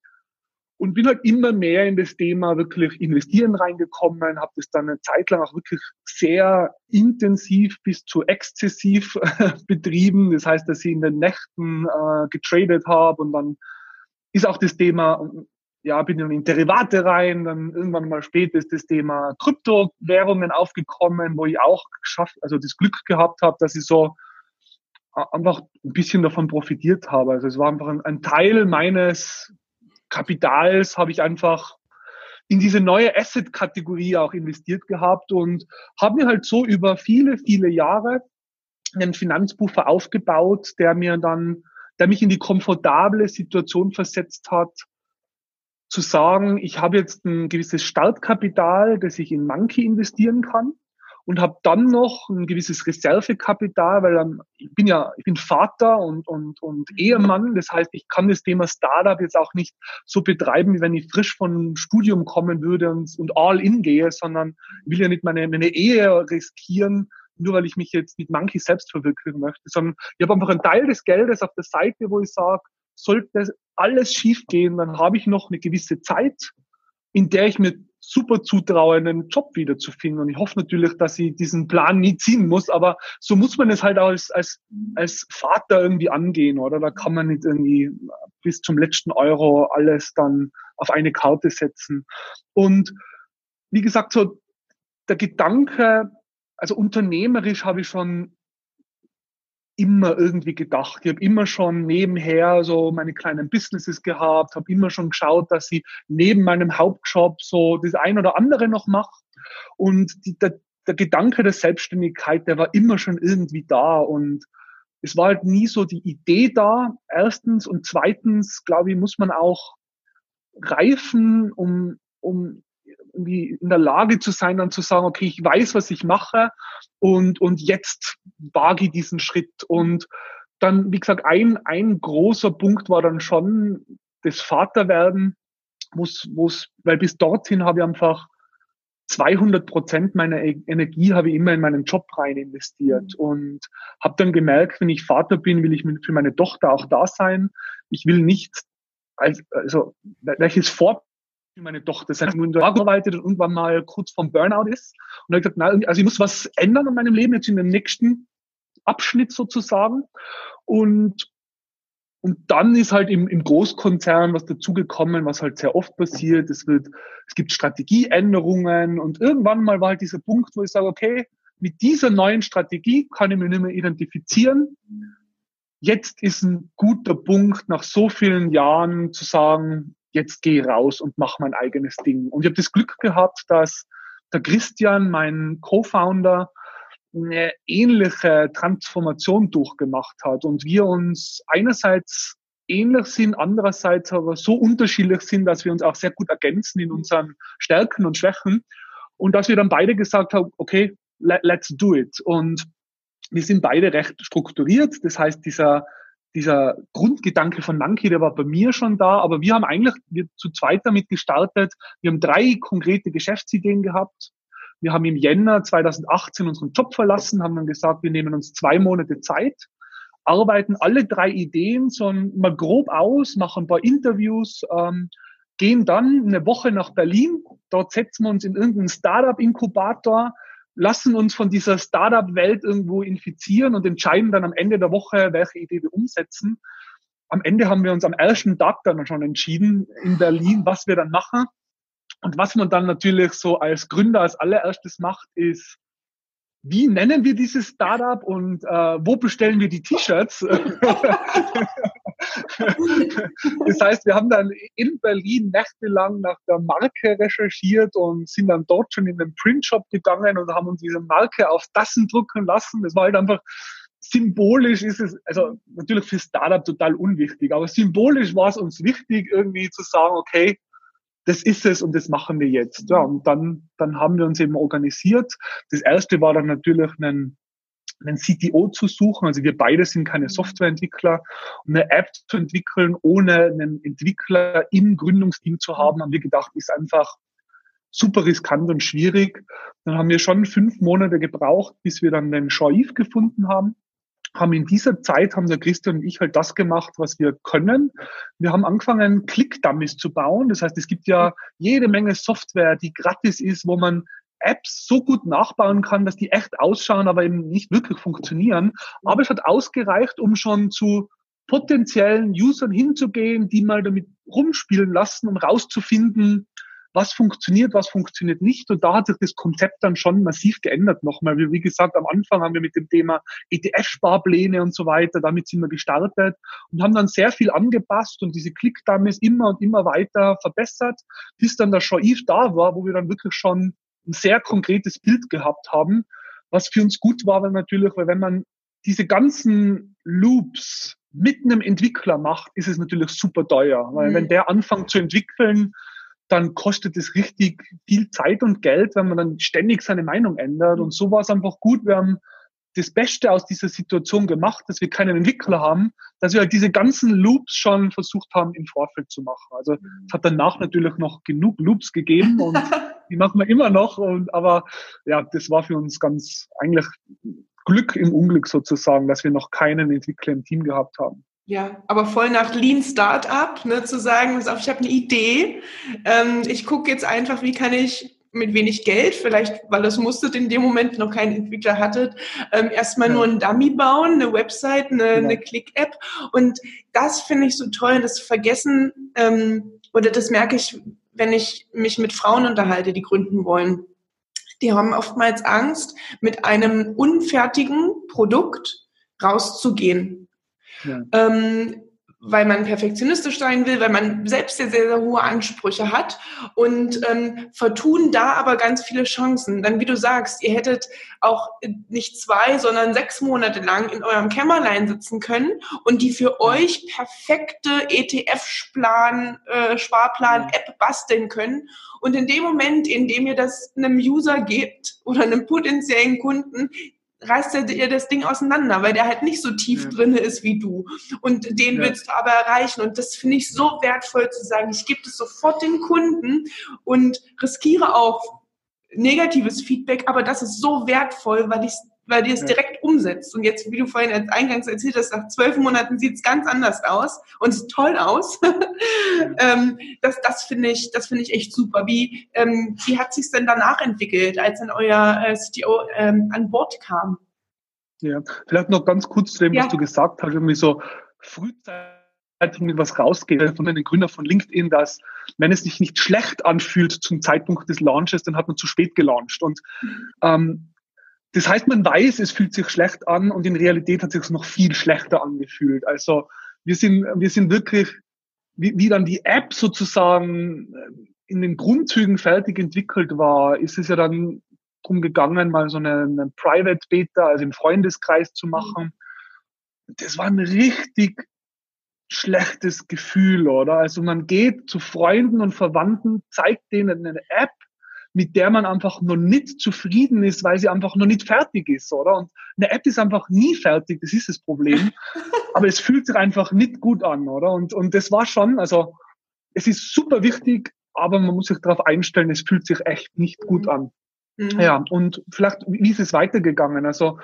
und bin halt immer mehr in das Thema wirklich investieren reingekommen, habe das dann eine Zeit lang auch wirklich sehr intensiv bis zu exzessiv betrieben. Das heißt, dass ich in den Nächten äh, getradet habe und dann ist auch das Thema ja, bin dann in Derivate rein, dann irgendwann mal später ist das Thema Kryptowährungen aufgekommen, wo ich auch geschafft, also das Glück gehabt habe, dass ich so einfach ein bisschen davon profitiert habe. Also es war einfach ein, ein Teil meines Kapitals, habe ich einfach in diese neue Asset-Kategorie auch investiert gehabt und habe mir halt so über viele, viele Jahre einen Finanzpuffer aufgebaut, der mir dann, der mich in die komfortable Situation versetzt hat, zu sagen, ich habe jetzt ein gewisses Startkapital, das ich in Monkey investieren kann. und habe dann noch ein gewisses Reservekapital, weil dann, ich bin ja, ich bin Vater und, und, und Ehemann. Das heißt, ich kann das Thema Startup jetzt auch nicht so betreiben, wie wenn ich frisch von Studium kommen würde und, und all in gehe, sondern will ja nicht meine, meine Ehe riskieren, nur weil ich mich jetzt mit Monkey selbst verwirklichen möchte, sondern ich habe einfach einen Teil des Geldes auf der Seite, wo ich sage, sollte alles schiefgehen, dann habe ich noch eine gewisse Zeit, in der ich mir super zutraue, einen Job wiederzufinden. Und ich hoffe natürlich, dass ich diesen Plan nie ziehen muss, aber so muss man es halt als, als, als Vater irgendwie angehen, oder? Da kann man nicht irgendwie bis zum letzten Euro alles dann auf eine Karte setzen. Und wie gesagt, so der Gedanke, also unternehmerisch habe ich schon immer irgendwie gedacht. Ich habe immer schon nebenher so meine kleinen Businesses gehabt, habe immer schon geschaut, dass ich neben meinem Hauptjob so das ein oder andere noch mache. Und die, der, der Gedanke der Selbstständigkeit, der war immer schon irgendwie da. Und es war halt nie so die Idee da, erstens. Und zweitens, glaube ich, muss man auch reifen, um, um irgendwie in der Lage zu sein, dann zu sagen, okay, ich weiß, was ich mache und, und jetzt wage ich diesen Schritt. Und dann, wie gesagt, ein, ein großer Punkt war dann schon das Vaterwerden, wo's, wo's, weil bis dorthin habe ich einfach 200 Prozent meiner e-, Energie habe ich immer in meinen Job rein investiert mhm. und habe dann gemerkt, wenn ich Vater bin, will ich für meine Tochter auch da sein. Ich will nicht, also welches Vorbild meine Tochter seit nur arbeitet und irgendwann mal kurz vorm Burnout ist. Und er hat gesagt, na, also ich muss was ändern in meinem Leben, jetzt in dem nächsten Abschnitt sozusagen. Und, und dann ist halt im, im Großkonzern was dazugekommen, was halt sehr oft passiert. Es wird, es gibt Strategieänderungen und irgendwann mal war halt dieser Punkt, wo ich sage, okay, mit dieser neuen Strategie kann ich mich nicht mehr identifizieren. Jetzt ist ein guter Punkt, nach so vielen Jahren zu sagen, jetzt ich raus und mache mein eigenes Ding. Und ich habe das Glück gehabt, dass der Christian, mein Co-Founder, eine ähnliche Transformation durchgemacht hat und wir uns einerseits ähnlich sind, andererseits aber so unterschiedlich sind, dass wir uns auch sehr gut ergänzen in unseren Stärken und Schwächen und dass wir dann beide gesagt haben, okay, let's do it. Und wir sind beide recht strukturiert. Das heißt, dieser dieser Grundgedanke von Monkey, der war bei mir schon da, aber wir haben eigentlich wir zu zweit damit gestartet. Wir haben drei konkrete Geschäftsideen gehabt. Wir haben im Jänner 2018 unseren Job verlassen, haben dann gesagt, wir nehmen uns zwei Monate Zeit, arbeiten alle drei Ideen so mal grob aus, machen ein paar Interviews, ähm, gehen dann eine Woche nach Berlin. Dort setzen wir uns in irgendeinen Startup-Inkubator, lassen uns von dieser Startup-Welt irgendwo infizieren und entscheiden dann am Ende der Woche, welche Idee wir umsetzen. Am Ende haben wir uns am ersten Tag dann schon entschieden in Berlin, was wir dann machen. Und was man dann natürlich so als Gründer als allererstes macht, ist wie nennen wir dieses Startup und äh, wo bestellen wir die T-Shirts? das heißt, wir haben dann in Berlin nächtelang nach der Marke recherchiert und sind dann dort schon in den Printshop gegangen und haben uns diese Marke auf Tassen drucken lassen. Das war halt einfach symbolisch ist es, also natürlich für Startup total unwichtig, aber symbolisch war es uns wichtig, irgendwie zu sagen, okay, das ist es und das machen wir jetzt. Ja, und dann, dann haben wir uns eben organisiert. Das erste war dann natürlich einen, einen CTO zu suchen. Also wir beide sind keine Softwareentwickler. Um eine App zu entwickeln, ohne einen Entwickler im Gründungsteam zu haben, haben wir gedacht, ist einfach super riskant und schwierig. Dann haben wir schon fünf Monate gebraucht, bis wir dann den Shaif gefunden haben haben in dieser Zeit, haben der Christian und ich halt das gemacht, was wir können. Wir haben angefangen, Click-Dummies zu bauen. Das heißt, es gibt ja jede Menge Software, die gratis ist, wo man Apps so gut nachbauen kann, dass die echt ausschauen, aber eben nicht wirklich funktionieren. Aber es hat ausgereicht, um schon zu potenziellen Usern hinzugehen, die mal damit rumspielen lassen, um rauszufinden, was funktioniert, was funktioniert nicht. Und da hat sich das Konzept dann schon massiv geändert nochmal. Wie, gesagt, am Anfang haben wir mit dem Thema ETF-Sparpläne und so weiter, damit sind wir gestartet und haben dann sehr viel angepasst und diese Click-Dummies immer und immer weiter verbessert, bis dann der Shaif da war, wo wir dann wirklich schon ein sehr konkretes Bild gehabt haben. Was für uns gut war, weil natürlich, weil wenn man diese ganzen Loops mit einem Entwickler macht, ist es natürlich super teuer. Weil mhm. wenn der anfängt zu entwickeln, dann kostet es richtig viel Zeit und Geld, wenn man dann ständig seine Meinung ändert. Und so war es einfach gut. Wir haben das Beste aus dieser Situation gemacht, dass wir keinen Entwickler haben, dass wir halt diese ganzen Loops schon versucht haben, im Vorfeld zu machen. Also es hat danach natürlich noch genug Loops gegeben und die machen wir immer noch. Und, aber ja, das war für uns ganz eigentlich Glück im Unglück sozusagen, dass wir noch keinen Entwickler im Team gehabt haben. Ja, aber voll nach Lean Startup, ne, zu sagen, ich habe eine Idee, ähm, ich gucke jetzt einfach, wie kann ich mit wenig Geld, vielleicht weil das musstet in dem Moment noch keinen Entwickler hattet, ähm, erstmal ja. nur ein Dummy bauen, eine Website, eine, ja. eine Click-App. Und das finde ich so toll, das Vergessen, ähm, oder das merke ich, wenn ich mich mit Frauen unterhalte, die gründen wollen. Die haben oftmals Angst, mit einem unfertigen Produkt rauszugehen. Ja. Ähm, weil man perfektionistisch sein will, weil man selbst sehr, sehr, sehr hohe Ansprüche hat und ähm, vertun da aber ganz viele Chancen. Dann, wie du sagst, ihr hättet auch nicht zwei, sondern sechs Monate lang in eurem Kämmerlein sitzen können und die für euch perfekte ETF-Sparplan, äh, Sparplan-App basteln können. Und in dem Moment, in dem ihr das einem User gebt oder einem potenziellen Kunden, reißt er dir das Ding auseinander, weil der halt nicht so tief ja. drinne ist wie du. Und den ja. willst du aber erreichen. Und das finde ich so wertvoll zu sagen, ich gebe das sofort dem Kunden und riskiere auch negatives Feedback, aber das ist so wertvoll, weil ich weil die es ja. direkt umsetzt. Und jetzt, wie du vorhin eingangs erzählt hast, nach zwölf Monaten sieht es ganz anders aus und sieht toll aus. ähm, das das finde ich, das finde ich echt super. Wie, ähm, wie hat sich denn danach entwickelt, als dann euer äh, CTO ähm, an Bord kam? Ja, vielleicht noch ganz kurz zu dem, ja. was du gesagt hast, irgendwie so frühzeitig mit was rausgeht von den Gründer von LinkedIn, dass wenn es sich nicht schlecht anfühlt zum Zeitpunkt des Launches, dann hat man zu spät gelauncht. Und mhm. ähm, das heißt, man weiß, es fühlt sich schlecht an und in Realität hat sich noch viel schlechter angefühlt. Also wir sind, wir sind wirklich, wie, wie dann die App sozusagen äh, in den Grundzügen fertig entwickelt war, ist es ja dann drum gegangen, mal so eine, eine Private Beta, also im Freundeskreis zu machen. Das war ein richtig schlechtes Gefühl, oder? Also man geht zu Freunden und Verwandten, zeigt denen eine App, mit der man einfach noch nicht zufrieden ist, weil sie einfach noch nicht fertig ist, oder? Und eine App ist einfach nie fertig, das ist das Problem. Aber es fühlt sich einfach nicht gut an, oder? Und, und das war schon, also es ist super wichtig, aber man muss sich darauf einstellen, es fühlt sich echt nicht gut an. Mhm. Ja, und vielleicht, wie ist es weitergegangen? Also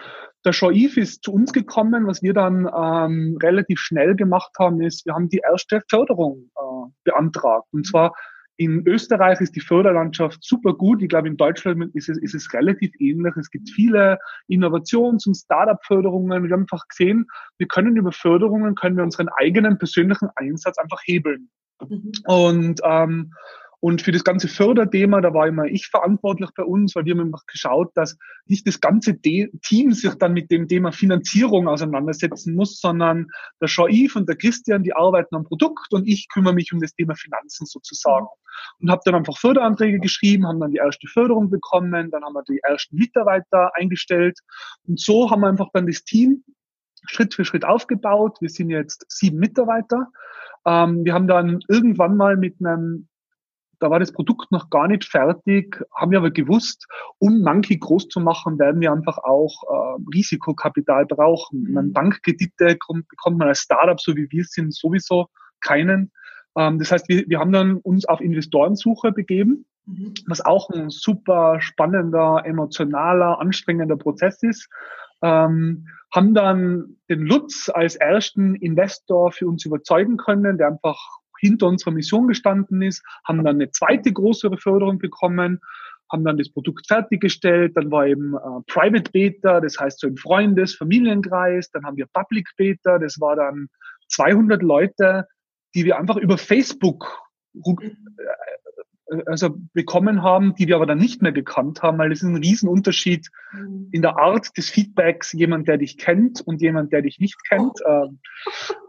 der Shoaif ist zu uns gekommen, was wir dann ähm, relativ schnell gemacht haben, ist, wir haben die erste Förderung äh, beantragt. Und zwar in Österreich ist die Förderlandschaft super gut. Ich glaube, in Deutschland ist es, ist es relativ ähnlich. Es gibt viele Innovations- und Startup-Förderungen. Wir haben einfach gesehen, wir können über Förderungen, können wir unseren eigenen persönlichen Einsatz einfach hebeln. Mhm. Und ähm, und für das ganze Förderthema, da war immer ich verantwortlich bei uns, weil wir haben immer geschaut, dass nicht das ganze De Team sich dann mit dem Thema Finanzierung auseinandersetzen muss, sondern der Jean-Yves und der Christian, die arbeiten am Produkt und ich kümmere mich um das Thema Finanzen sozusagen. Und habe dann einfach Förderanträge geschrieben, haben dann die erste Förderung bekommen, dann haben wir die ersten Mitarbeiter eingestellt und so haben wir einfach dann das Team Schritt für Schritt aufgebaut. Wir sind jetzt sieben Mitarbeiter. Ähm, wir haben dann irgendwann mal mit einem da war das Produkt noch gar nicht fertig, haben wir aber gewusst, um Monkey groß zu machen, werden wir einfach auch äh, Risikokapital brauchen. Mhm. Bankkredite kommt, bekommt man als Startup, so wie wir sind, sowieso keinen. Ähm, das heißt, wir, wir haben dann uns auf Investorensuche begeben, mhm. was auch ein super spannender, emotionaler, anstrengender Prozess ist. Ähm, haben dann den Lutz als ersten Investor für uns überzeugen können, der einfach hinter unserer Mission gestanden ist, haben dann eine zweite größere Förderung bekommen, haben dann das Produkt fertiggestellt, dann war eben äh, Private Beta, das heißt so im Freundes-, Familienkreis, dann haben wir Public Beta, das war dann 200 Leute, die wir einfach über Facebook äh, also bekommen haben, die wir aber dann nicht mehr gekannt haben, weil es ist ein Riesenunterschied mhm. in der Art des Feedbacks, jemand, der dich kennt und jemand, der dich nicht kennt. Oh. Ähm,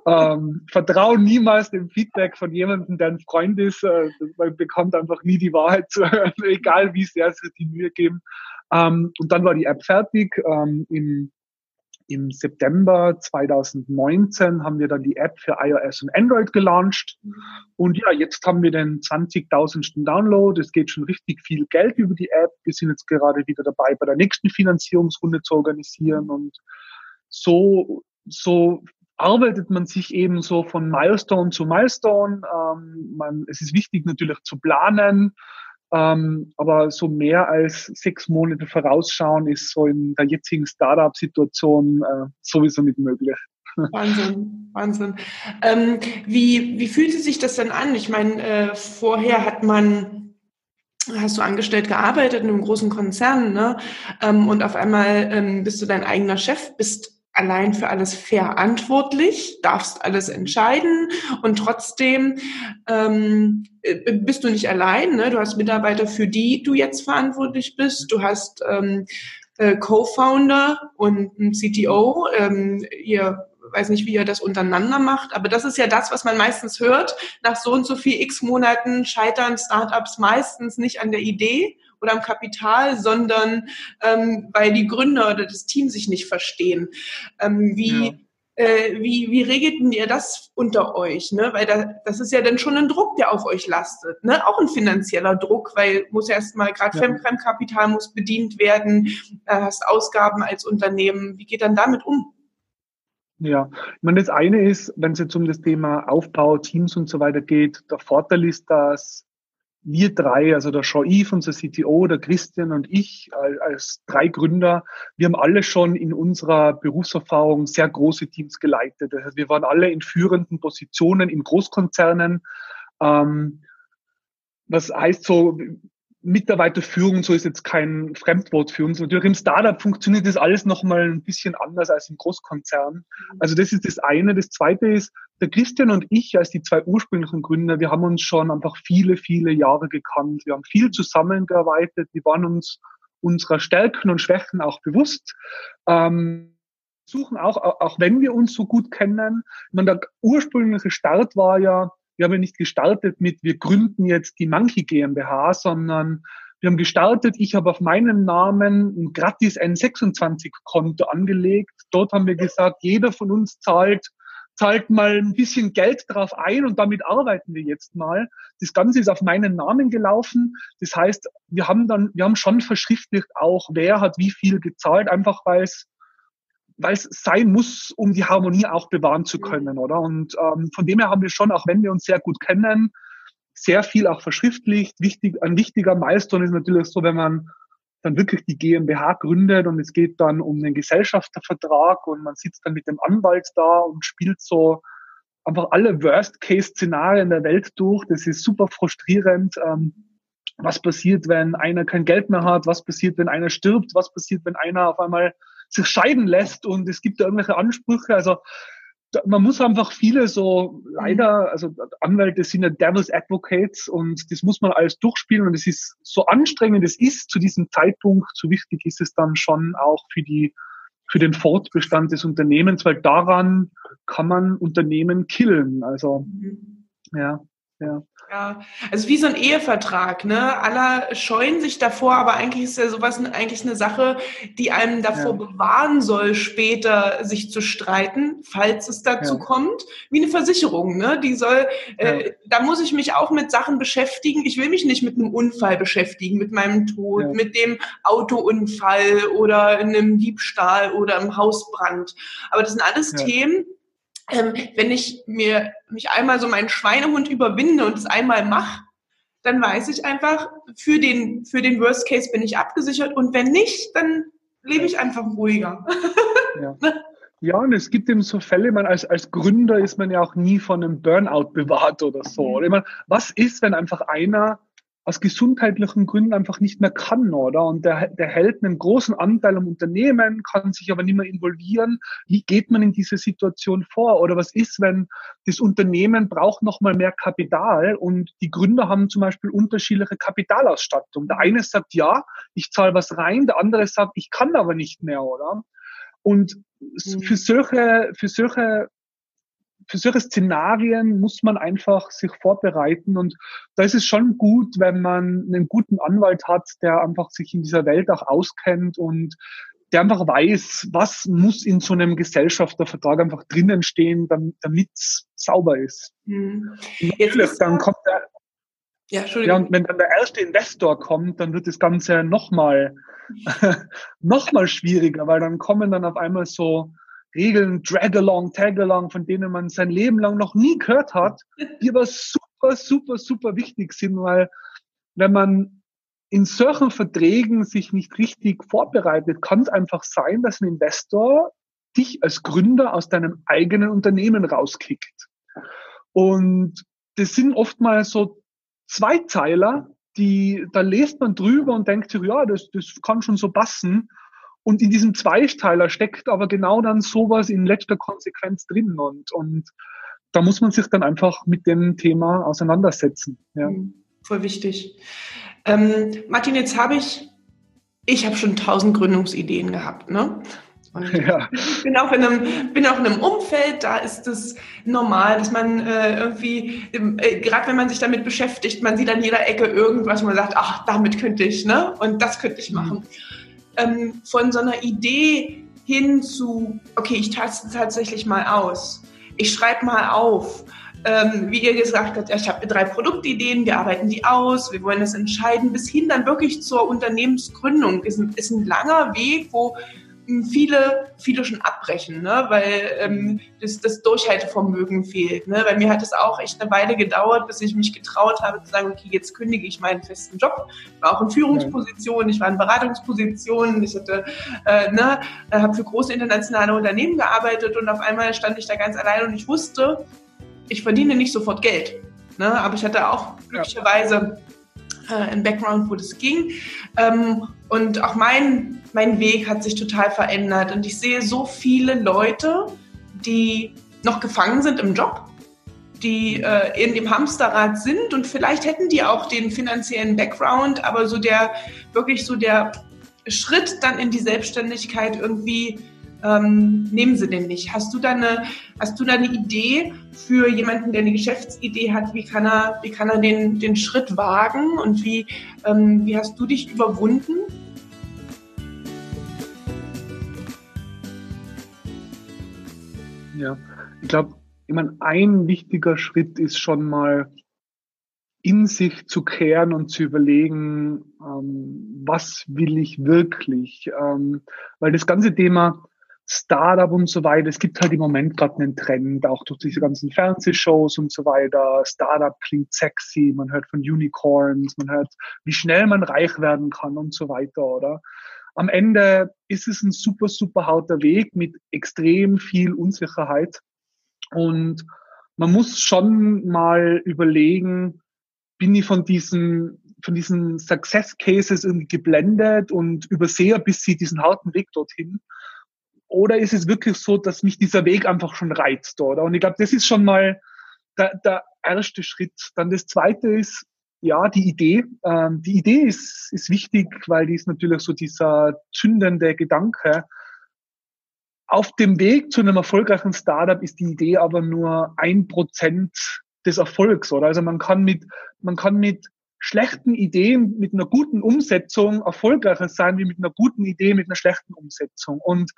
ähm, vertrau niemals dem Feedback von jemandem, der ein Freund ist, äh, man bekommt einfach nie die Wahrheit, egal wie sehr sie die Mühe geben. Ähm, und dann war die App fertig. Ähm, Im im September 2019 haben wir dann die App für iOS und Android gelauncht. Und ja, jetzt haben wir den 20.000. Download. Es geht schon richtig viel Geld über die App. Wir sind jetzt gerade wieder dabei, bei der nächsten Finanzierungsrunde zu organisieren. Und so, so arbeitet man sich eben so von Milestone zu Milestone. Ähm, man, es ist wichtig natürlich zu planen, ähm, aber so mehr als sechs Monate vorausschauen ist so in der jetzigen Startup-Situation äh, sowieso nicht möglich. Wahnsinn, Wahnsinn. Ähm, wie, wie fühlte sich das denn an? Ich meine, äh, vorher hat man, hast du angestellt gearbeitet in einem großen Konzern, ne? Ähm, und auf einmal ähm, bist du dein eigener Chef, bist allein für alles verantwortlich, darfst alles entscheiden und trotzdem ähm, äh, bist du nicht allein. Ne? Du hast Mitarbeiter, für die du jetzt verantwortlich bist. Du hast ähm, äh, Co-Founder und ein CTO. Ähm, ihr weiß nicht, wie ihr das untereinander macht, aber das ist ja das, was man meistens hört. Nach so und so viel x Monaten scheitern Startups meistens nicht an der Idee, oder am Kapital, sondern ähm, weil die Gründer oder das Team sich nicht verstehen. Ähm, wie, ja. äh, wie, wie regelten ihr das unter euch? Ne? Weil da, das ist ja dann schon ein Druck, der auf euch lastet. Ne? Auch ein finanzieller Druck, weil muss erstmal gerade ja. Fremdkapital muss bedient werden, äh, hast Ausgaben als Unternehmen. Wie geht dann damit um? Ja, ich meine, das eine ist, wenn es jetzt um das Thema Aufbau, Teams und so weiter geht, der Vorteil ist, dass wir drei, also der Jean-Yves, unser CTO, der Christian und ich als drei Gründer, wir haben alle schon in unserer Berufserfahrung sehr große Teams geleitet. Also wir waren alle in führenden Positionen in Großkonzernen. Ähm, was heißt so, Mitarbeiterführung, so ist jetzt kein Fremdwort für uns. Natürlich im Startup funktioniert das alles nochmal ein bisschen anders als im Großkonzern. Also das ist das eine. Das zweite ist, der Christian und ich als die zwei ursprünglichen Gründer, wir haben uns schon einfach viele, viele Jahre gekannt. Wir haben viel zusammengearbeitet. Wir waren uns unserer Stärken und Schwächen auch bewusst. Ähm, suchen auch, auch wenn wir uns so gut kennen. Ich meine, der ursprüngliche Start war ja, wir haben ja nicht gestartet mit, wir gründen jetzt die Monkey GmbH, sondern wir haben gestartet, ich habe auf meinen Namen ein gratis N26-Konto angelegt. Dort haben wir gesagt, jeder von uns zahlt zahlt mal ein bisschen Geld drauf ein und damit arbeiten wir jetzt mal. Das Ganze ist auf meinen Namen gelaufen. Das heißt, wir haben dann, wir haben schon verschriftlicht auch, wer hat wie viel gezahlt, einfach weil es weil es sein muss, um die Harmonie auch bewahren zu können, oder? Und ähm, von dem her haben wir schon, auch wenn wir uns sehr gut kennen, sehr viel auch verschriftlicht. Wichtig, ein wichtiger Milestone ist natürlich so, wenn man dann wirklich die GmbH gründet und es geht dann um den Gesellschaftervertrag und man sitzt dann mit dem Anwalt da und spielt so einfach alle Worst-Case-Szenarien der Welt durch. Das ist super frustrierend. Ähm, was passiert, wenn einer kein Geld mehr hat? Was passiert, wenn einer stirbt? Was passiert, wenn einer auf einmal sich scheiden lässt und es gibt da irgendwelche Ansprüche. Also man muss einfach viele so leider, also Anwälte sind ja Devil's Advocates und das muss man alles durchspielen und es ist so anstrengend es ist zu diesem Zeitpunkt, so wichtig ist es dann schon auch für die für den Fortbestand des Unternehmens, weil daran kann man Unternehmen killen. Also mhm. ja, ja. Ja, also wie so ein Ehevertrag, ne? Alle scheuen sich davor, aber eigentlich ist ja sowas eigentlich eine Sache, die einem davor ja. bewahren soll, später sich zu streiten, falls es dazu ja. kommt, wie eine Versicherung, ne? Die soll, äh, da muss ich mich auch mit Sachen beschäftigen. Ich will mich nicht mit einem Unfall beschäftigen, mit meinem Tod, mit dem Autounfall oder einem Diebstahl oder einem Hausbrand. Aber das sind alles Themen, ähm, wenn ich mir mich einmal so meinen Schweinehund überwinde und es einmal mache, dann weiß ich einfach, für den, für den Worst Case bin ich abgesichert und wenn nicht, dann lebe ich einfach ruhiger. Ja. Ja, und es gibt eben so Fälle, man als, als Gründer ist man ja auch nie von einem Burnout bewahrt oder so. Mhm. Ich meine, was ist, wenn einfach einer aus gesundheitlichen Gründen einfach nicht mehr kann, oder? Und der, der hält einen großen Anteil am Unternehmen, kann sich aber nicht mehr involvieren. Wie geht man in diese Situation vor? Oder was ist, wenn das Unternehmen braucht nochmal mehr Kapital und die Gründer haben zum Beispiel unterschiedliche Kapitalausstattung. Der eine sagt, ja, ich zahle was rein, der andere sagt, ich kann aber nicht mehr, oder? Und mhm. für solche, für solche für solche Szenarien muss man einfach sich vorbereiten und da ist es schon gut, wenn man einen guten Anwalt hat, der einfach sich in dieser Welt auch auskennt und der einfach weiß, was muss in so einem Gesellschaftervertrag einfach drinnen stehen, damit es sauber ist. Hm. Natürlich, dann kommt der, ja, Entschuldigung. Ja, und wenn dann der erste Investor kommt, dann wird das Ganze nochmal noch mal schwieriger, weil dann kommen dann auf einmal so Regeln, Drag-along, Tag-along, von denen man sein Leben lang noch nie gehört hat, die aber super, super, super wichtig sind, weil wenn man in solchen Verträgen sich nicht richtig vorbereitet, kann es einfach sein, dass ein Investor dich als Gründer aus deinem eigenen Unternehmen rauskickt. Und das sind oftmals so Zweiteiler, die, da lest man drüber und denkt sich, ja, das, das kann schon so passen. Und in diesem Zweiteiler steckt aber genau dann sowas in letzter Konsequenz drin und, und da muss man sich dann einfach mit dem Thema auseinandersetzen. Ja. Mhm. Voll wichtig. Ähm, Martin, jetzt habe ich, ich habe schon tausend Gründungsideen gehabt, ne? Und ja. ich bin auch, in einem, bin auch in einem Umfeld, da ist es normal, dass man äh, irgendwie, äh, gerade wenn man sich damit beschäftigt, man sieht an jeder Ecke irgendwas, wo man sagt, ach, damit könnte ich, ne? Und das könnte ich machen. Mhm. Ähm, von so einer Idee hin zu, okay, ich taste tatsächlich mal aus. Ich schreibe mal auf ähm, wie ihr gesagt habt, ich habe drei Produktideen, wir arbeiten die aus, wir wollen das entscheiden, bis hin dann wirklich zur Unternehmensgründung. Ist ein, ist ein langer Weg, wo viele, viele schon abbrechen, ne? weil ähm, das, das Durchhaltevermögen fehlt. Ne? Bei mir hat es auch echt eine Weile gedauert, bis ich mich getraut habe zu sagen, okay, jetzt kündige ich meinen festen Job. Ich war auch in Führungspositionen, ich war in Beratungspositionen, ich hatte, äh, ne, habe für große internationale Unternehmen gearbeitet und auf einmal stand ich da ganz allein und ich wusste, ich verdiene nicht sofort Geld. Ne? Aber ich hatte auch glücklicherweise äh, einen Background, wo das ging. Ähm, und auch mein, mein Weg hat sich total verändert. Und ich sehe so viele Leute, die noch gefangen sind im Job, die äh, in dem Hamsterrad sind und vielleicht hätten die auch den finanziellen Background, aber so der, wirklich so der Schritt dann in die Selbstständigkeit irgendwie ähm, nehmen sie denn nicht? Hast du da eine, hast du da eine Idee für jemanden, der eine Geschäftsidee hat? Wie kann er, wie kann er den, den Schritt wagen und wie, ähm, wie hast du dich überwunden? Ja, ich glaube, ich meine, ein wichtiger Schritt ist schon mal in sich zu kehren und zu überlegen, ähm, was will ich wirklich? Ähm, weil das ganze Thema Startup und so weiter. Es gibt halt im Moment gerade einen Trend, auch durch diese ganzen Fernsehshows und so weiter. Startup klingt sexy, man hört von Unicorns, man hört, wie schnell man reich werden kann und so weiter, oder? Am Ende ist es ein super, super harter Weg mit extrem viel Unsicherheit. Und man muss schon mal überlegen, bin ich von diesen, von diesen Success Cases irgendwie geblendet und übersehe bis sie diesen harten Weg dorthin? Oder ist es wirklich so, dass mich dieser Weg einfach schon reizt, oder? Und ich glaube, das ist schon mal der, der erste Schritt. Dann das zweite ist, ja, die Idee. Ähm, die Idee ist, ist wichtig, weil die ist natürlich so dieser zündende Gedanke. Auf dem Weg zu einem erfolgreichen Startup ist die Idee aber nur ein Prozent des Erfolgs, oder? Also man kann mit, man kann mit schlechten Ideen, mit einer guten Umsetzung erfolgreicher sein, wie mit einer guten Idee, mit einer schlechten Umsetzung. Und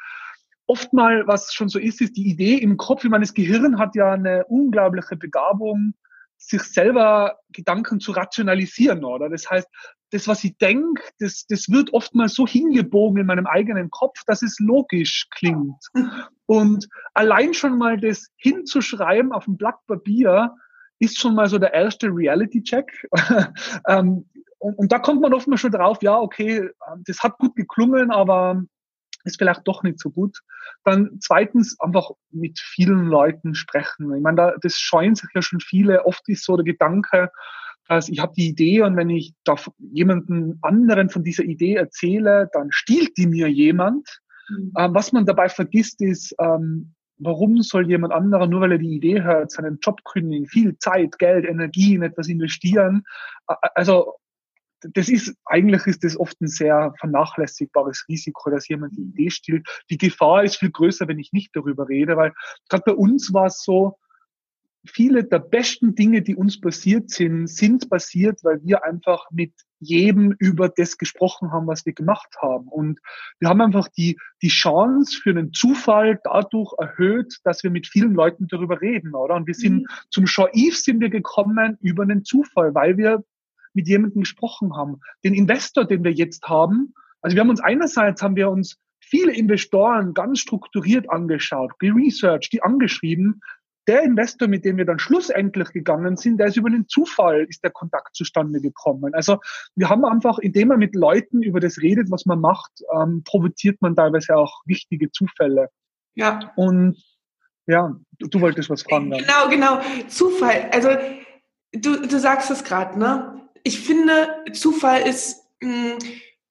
oft mal, was schon so ist, ist die Idee im Kopf. Ich meine, das Gehirn hat ja eine unglaubliche Begabung, sich selber Gedanken zu rationalisieren, oder? Das heißt, das, was ich denke, das, das wird oft mal so hingebogen in meinem eigenen Kopf, dass es logisch klingt. Und allein schon mal das hinzuschreiben auf ein Blatt Papier ist schon mal so der erste Reality-Check. Ähm, und, und, da kommt man oft mal schon drauf, ja, okay, das hat gut geklungen, aber ist vielleicht doch nicht so gut. Dann zweitens einfach mit vielen Leuten sprechen. Ich meine, da, das scheuen sich ja schon viele. Oft ist so der Gedanke, dass ich habe die Idee und wenn ich da jemanden anderen von dieser Idee erzähle, dann stiehlt die mir jemand. Mhm. Ähm, was man dabei vergisst, ist, ähm, warum soll jemand anderer, nur weil er die Idee hört, seinen Job kündigen, viel Zeit, Geld, Energie in etwas investieren? Also das ist, eigentlich ist das oft ein sehr vernachlässigbares Risiko, dass jemand die Idee stiehlt. Die Gefahr ist viel größer, wenn ich nicht darüber rede, weil gerade bei uns war es so, viele der besten Dinge, die uns passiert sind, sind passiert, weil wir einfach mit jedem über das gesprochen haben, was wir gemacht haben. Und wir haben einfach die, die Chance für einen Zufall dadurch erhöht, dass wir mit vielen Leuten darüber reden, oder? Und wir sind mhm. zum Show Eve sind wir gekommen über einen Zufall, weil wir mit jemandem gesprochen haben. Den Investor, den wir jetzt haben, also wir haben uns einerseits haben wir uns viele Investoren ganz strukturiert angeschaut, geresearched, die angeschrieben, der Investor, mit dem wir dann schlussendlich gegangen sind, der ist über den Zufall, ist der Kontakt zustande gekommen. Also wir haben einfach, indem man mit Leuten über das redet, was man macht, ähm, provoziert man teilweise auch wichtige Zufälle. Ja. Und ja, du, du wolltest was fragen. Dann. Genau, genau. Zufall. Also du, du sagst es gerade, ne? Ich finde, Zufall ist, mh, hm,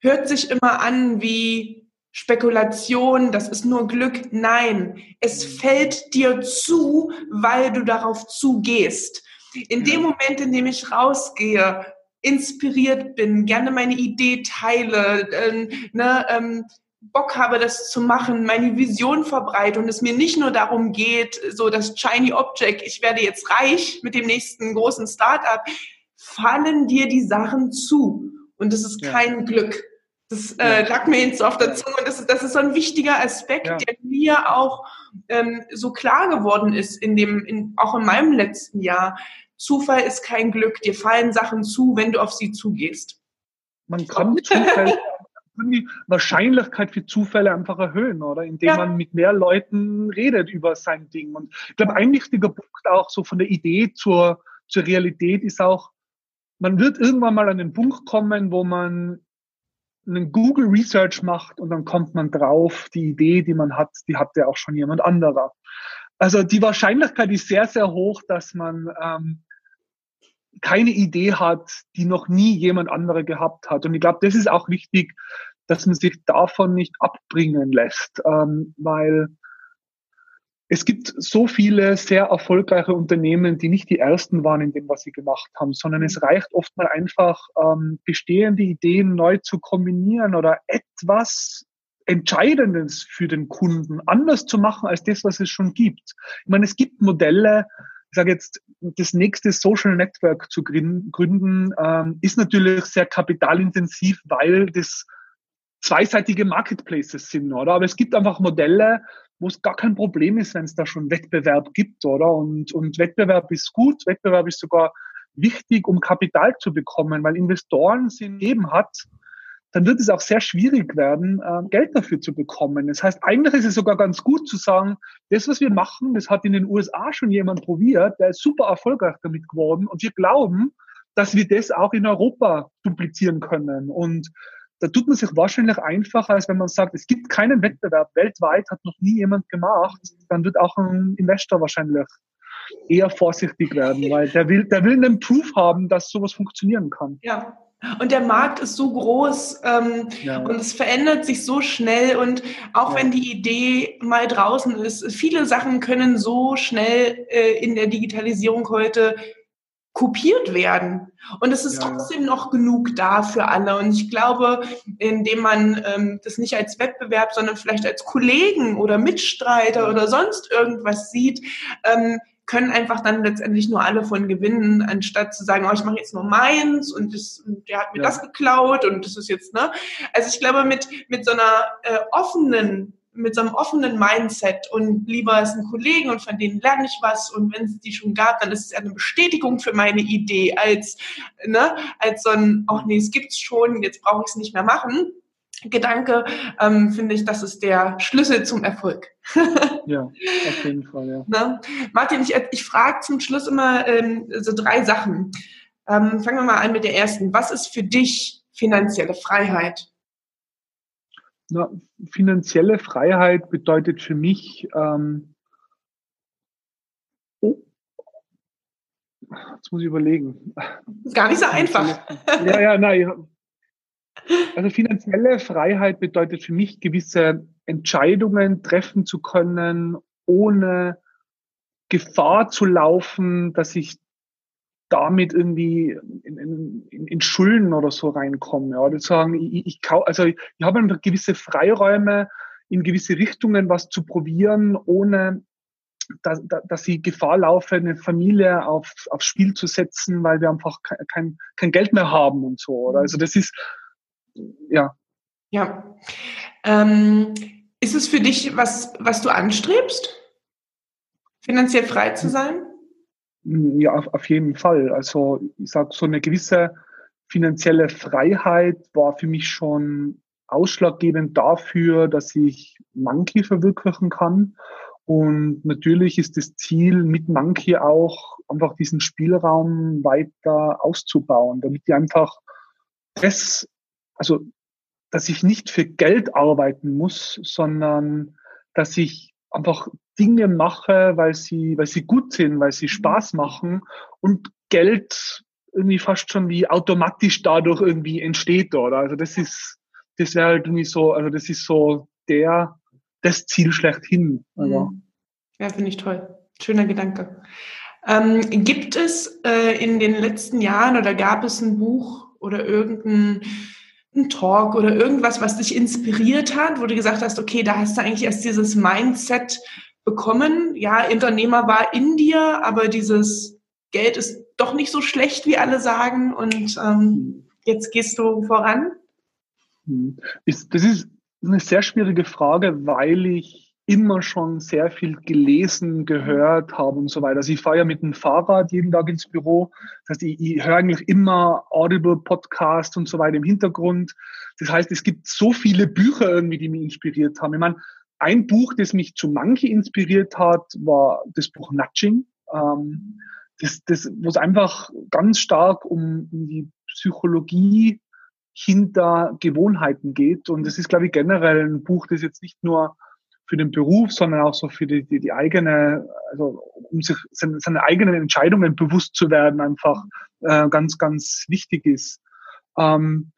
hört sich immer an wie Spekulation, das ist nur Glück. Nein, es fällt dir zu, weil du darauf zugehst. In dem Moment, in dem ich rausgehe, inspiriert bin, gerne meine Idee teile, äh, ne, ähm, Bock habe, das zu machen, meine Vision verbreite und es mir nicht nur darum geht, so das Shiny Object, ich werde jetzt reich mit dem nächsten großen Startup, fallen dir die Sachen zu. Und das ist kein Glück. Das äh, lag mir jetzt auf der Zunge und das, das ist so ein wichtiger Aspekt, ja. der mir auch ähm, so klar geworden ist, in dem, in, auch in meinem letzten Jahr. Zufall ist kein Glück, dir fallen Sachen zu, wenn du auf sie zugehst. Man kann Zufälle, die Wahrscheinlichkeit für Zufälle einfach erhöhen, oder? Indem ja. man mit mehr Leuten redet über sein Ding. Und ich glaube, ein wichtiger Punkt auch so von der Idee zur, zur Realität ist auch, man wird irgendwann mal an den Punkt kommen, wo man einen Google Research macht und dann kommt man drauf, die Idee, die man hat, die hat ja auch schon jemand anderer. Also die Wahrscheinlichkeit ist sehr, sehr hoch, dass man ähm, keine Idee hat, die noch nie jemand andere gehabt hat. Und ich glaube, das ist auch wichtig, dass man sich davon nicht abbringen lässt, ähm, weil es gibt so viele sehr erfolgreiche Unternehmen, die nicht die ersten waren in dem, was sie gemacht haben, sondern es reicht oft mal einfach, ähm, bestehende Ideen neu zu kombinieren oder etwas Entscheidendes für den Kunden anders zu machen als das, was es schon gibt. Ich meine, es gibt Modelle, ich sage jetzt, das nächste Social Network zu gründen, ähm, ist natürlich sehr kapitalintensiv, weil das zweiseitige Marketplaces sind, oder? Aber es gibt einfach Modelle, wo es gar kein Problem ist, wenn es da schon Wettbewerb gibt, oder? Und, und Wettbewerb ist gut, Wettbewerb ist sogar wichtig, um Kapital zu bekommen, weil Investoren sind eben hat, dann wird es auch sehr schwierig werden, äh, Geld dafür zu bekommen. Das heißt, eigentlich ist es sogar ganz gut zu sagen, das, was wir machen, das hat in den USA schon jemand probiert, der ist super erfolgreich damit geworden und wir glauben, dass wir das auch in Europa duplizieren können. Und da tut man sich wahrscheinlich einfacher, als wenn man sagt, es gibt keinen Wettbewerb weltweit, hat noch nie jemand gemacht, dann wird auch ein Investor wahrscheinlich eher vorsichtig werden, weil der will, der will einen Proof haben, dass sowas funktionieren kann. Ja. Und der Markt ist so groß ähm, ja. und es verändert sich so schnell und auch ja. wenn die Idee mal draußen ist, viele Sachen können so schnell äh, in der Digitalisierung heute kopiert werden. Und es ist ja, trotzdem noch genug da für alle. Und ich glaube, indem man ähm, das nicht als Wettbewerb, sondern vielleicht als Kollegen oder Mitstreiter oder sonst irgendwas sieht, ähm, können einfach dann letztendlich nur alle von gewinnen, anstatt zu sagen, oh, ich mache jetzt nur meins und, das, und der hat mir ja. das geklaut und das ist jetzt, ne? Also ich glaube, mit, mit so einer äh, offenen mit so einem offenen Mindset und lieber ist ein Kollegen und von denen lerne ich was und wenn es die schon gab, dann ist es eine Bestätigung für meine Idee als, ne, als so ein, ach nee, es gibt's schon, jetzt brauche ich es nicht mehr machen. Gedanke, ähm, finde ich, das ist der Schlüssel zum Erfolg. ja, auf jeden Fall, ja. Ne? Martin, ich, ich frage zum Schluss immer ähm, so drei Sachen. Ähm, fangen wir mal an mit der ersten. Was ist für dich finanzielle Freiheit? Na, finanzielle Freiheit bedeutet für mich, ähm, oh, jetzt muss ich überlegen. Ist gar nicht so einfach. Ja, ja, nein. Also finanzielle Freiheit bedeutet für mich, gewisse Entscheidungen treffen zu können, ohne Gefahr zu laufen, dass ich damit irgendwie in, in, in Schulden oder so reinkommen. Ja, oder sagen, ich, ich also ich habe einfach gewisse Freiräume, in gewisse Richtungen was zu probieren, ohne dass, dass sie Gefahr laufen, eine Familie auf, aufs Spiel zu setzen, weil wir einfach kein, kein Geld mehr haben und so. Oder? Also das ist, ja. Ja. Ähm, ist es für dich was, was du anstrebst? Finanziell frei zu sein? Ja, auf, auf jeden Fall. Also ich sag so eine gewisse finanzielle Freiheit war für mich schon ausschlaggebend dafür, dass ich Monkey verwirklichen kann. Und natürlich ist das Ziel mit Monkey auch einfach diesen Spielraum weiter auszubauen, damit die einfach das, also dass ich nicht für Geld arbeiten muss, sondern dass ich einfach Dinge mache, weil sie, weil sie gut sind, weil sie Spaß machen und Geld irgendwie fast schon wie automatisch dadurch irgendwie entsteht, oder? Also das ist, das wäre halt irgendwie so, also das ist so der, das Ziel schlechthin. Also. Mhm. Ja, finde ich toll. Schöner Gedanke. Ähm, gibt es äh, in den letzten Jahren oder gab es ein Buch oder irgendein ein Talk oder irgendwas, was dich inspiriert hat, wo du gesagt hast, okay, da hast du eigentlich erst dieses Mindset bekommen. Ja, Unternehmer war in dir, aber dieses Geld ist doch nicht so schlecht, wie alle sagen und ähm, jetzt gehst du voran? Hm. Das ist eine sehr schwierige Frage, weil ich immer schon sehr viel gelesen, gehört habe und so weiter. Also ich fahre ja mit dem Fahrrad jeden Tag ins Büro. Das heißt, ich, ich höre eigentlich immer Audible Podcast und so weiter im Hintergrund. Das heißt, es gibt so viele Bücher irgendwie, die mich inspiriert haben. Ich meine, ein Buch, das mich zu Monkey inspiriert hat, war das Buch Nudging. Ähm, das, das, wo es einfach ganz stark um, um die Psychologie hinter Gewohnheiten geht. Und das ist, glaube ich, generell ein Buch, das jetzt nicht nur für den Beruf, sondern auch so für die, die, die eigene, also um sich seine, seine eigenen Entscheidungen bewusst zu werden, einfach äh, ganz, ganz wichtig ist. Ähm,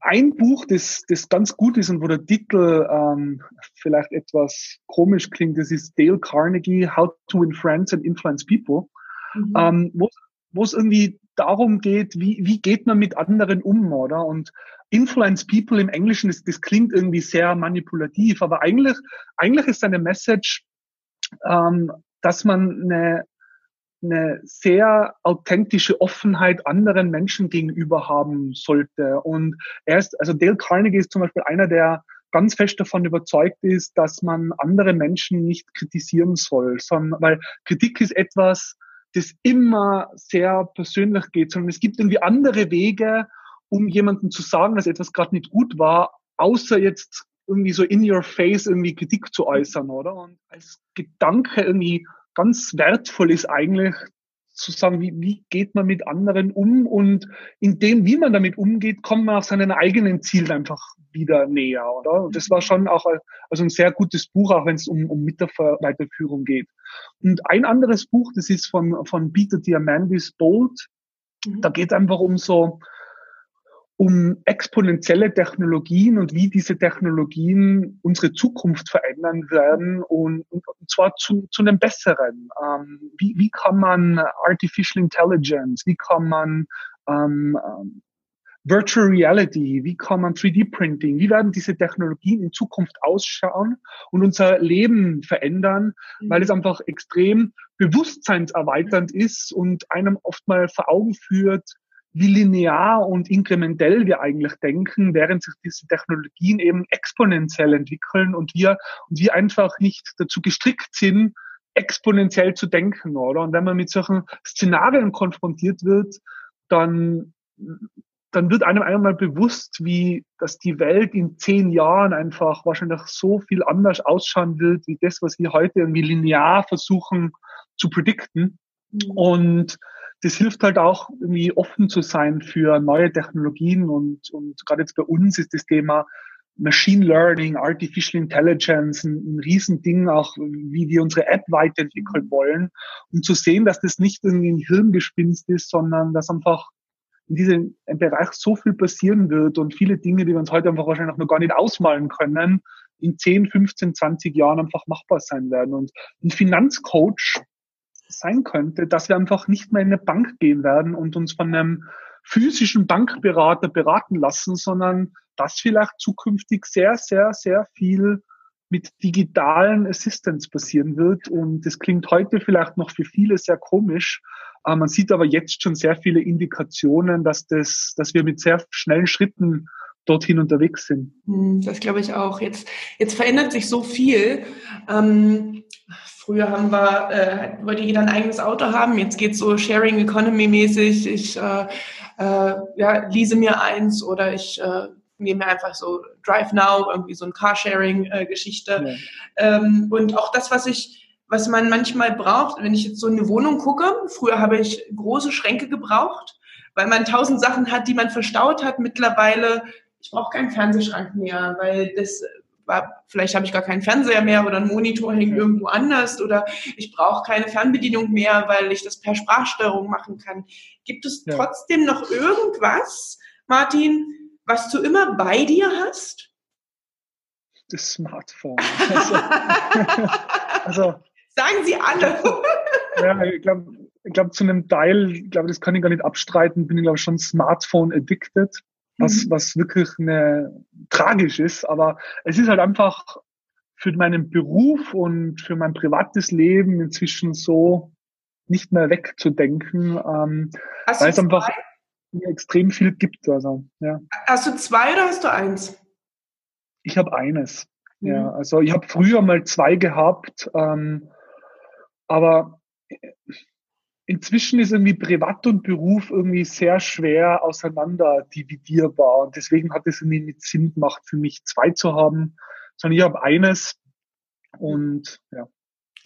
ein Buch, das, das ganz gut ist und wo der Titel ähm, vielleicht etwas komisch klingt, das ist Dale Carnegie, How to Win Friends and Influence People, mhm. ähm, wo, wo es irgendwie darum geht, wie, wie geht man mit anderen um, oder? Und Influence People im Englischen, das, das klingt irgendwie sehr manipulativ, aber eigentlich, eigentlich ist eine Message, ähm, dass man eine, eine sehr authentische Offenheit anderen Menschen gegenüber haben sollte. Und er ist, also Dale Carnegie ist zum Beispiel einer, der ganz fest davon überzeugt ist, dass man andere Menschen nicht kritisieren soll, sondern weil Kritik ist etwas, das immer sehr persönlich geht, sondern es gibt irgendwie andere Wege, um jemandem zu sagen, dass etwas gerade nicht gut war, außer jetzt irgendwie so in your face irgendwie Kritik zu äußern, oder? Und als Gedanke irgendwie ganz wertvoll ist eigentlich zu sagen, wie, wie geht man mit anderen um und in dem, wie man damit umgeht, kommt man auf seinen eigenen Zielen einfach wieder näher, oder? Und das war schon auch also ein sehr gutes Buch, auch wenn es um, um Mitarbeiterführung geht. Und ein anderes Buch, das ist von, von Peter Diamandis Bold. Mhm. Da geht es einfach um so, um exponentielle Technologien und wie diese Technologien unsere Zukunft verändern werden und, und zwar zu, zu einem besseren. Ähm, wie, wie kann man Artificial Intelligence, wie kann man ähm, ähm Virtual Reality, wie kann man 3D-Printing, wie werden diese Technologien in Zukunft ausschauen und unser Leben verändern, mhm. weil es einfach extrem bewusstseinserweiternd ist und einem oft mal vor Augen führt, wie linear und inkrementell wir eigentlich denken, während sich diese Technologien eben exponentiell entwickeln und wir, und wir einfach nicht dazu gestrickt sind, exponentiell zu denken, oder? Und wenn man mit solchen Szenarien konfrontiert wird, dann, dann wird einem einmal bewusst, wie, dass die Welt in zehn Jahren einfach wahrscheinlich so viel anders ausschauen wird, wie das, was wir heute irgendwie linear versuchen zu predikten. Mhm. Und das hilft halt auch irgendwie offen zu sein für neue Technologien und, und gerade jetzt bei uns ist das Thema Machine Learning, Artificial Intelligence ein, ein Riesending, auch wie wir unsere App weiterentwickeln wollen, um zu sehen, dass das nicht irgendwie ein Hirngespinst ist, sondern dass einfach in diesem Bereich so viel passieren wird und viele Dinge, die wir uns heute einfach wahrscheinlich noch gar nicht ausmalen können, in 10, 15, 20 Jahren einfach machbar sein werden. Und ein Finanzcoach sein könnte, dass wir einfach nicht mehr in eine Bank gehen werden und uns von einem physischen Bankberater beraten lassen, sondern dass vielleicht zukünftig sehr, sehr, sehr viel mit digitalen Assistants passieren wird. Und das klingt heute vielleicht noch für viele sehr komisch. Man sieht aber jetzt schon sehr viele Indikationen, dass das, dass wir mit sehr schnellen Schritten dorthin unterwegs sind. Hm, das glaube ich auch. Jetzt, jetzt verändert sich so viel. Ähm, früher haben wir, äh, wollte jeder ein eigenes Auto haben. Jetzt geht es so Sharing Economy mäßig. Ich äh, äh, ja, lease mir eins oder ich äh, nehme mir einfach so Drive Now, irgendwie so ein Carsharing-Geschichte. Ja. Ähm, und auch das, was ich was man manchmal braucht, wenn ich jetzt so in eine Wohnung gucke, früher habe ich große Schränke gebraucht, weil man tausend Sachen hat, die man verstaut hat. Mittlerweile ich brauche keinen Fernsehschrank mehr, weil das war, vielleicht habe ich gar keinen Fernseher mehr oder ein Monitor hängt irgendwo anders oder ich brauche keine Fernbedienung mehr, weil ich das per Sprachsteuerung machen kann. Gibt es ja. trotzdem noch irgendwas, Martin, was du immer bei dir hast? Das Smartphone. Also, also sagen Sie alle. ja, ich glaube, ich glaub, zu einem Teil, ich glaube, das kann ich gar nicht abstreiten, bin ich glaube schon Smartphone addicted was, mhm. was wirklich eine, tragisch ist. Aber es ist halt einfach für meinen Beruf und für mein privates Leben inzwischen so nicht mehr wegzudenken, ähm, weil es einfach extrem viel gibt. Also, ja. Hast du zwei oder hast du eins? Ich habe eines. Mhm. Ja, also ich habe früher mal zwei gehabt, ähm, aber inzwischen ist irgendwie Privat und Beruf irgendwie sehr schwer auseinander dividierbar. Und deswegen hat es irgendwie nicht Sinn gemacht, für mich zwei zu haben, sondern ich habe eines und ja.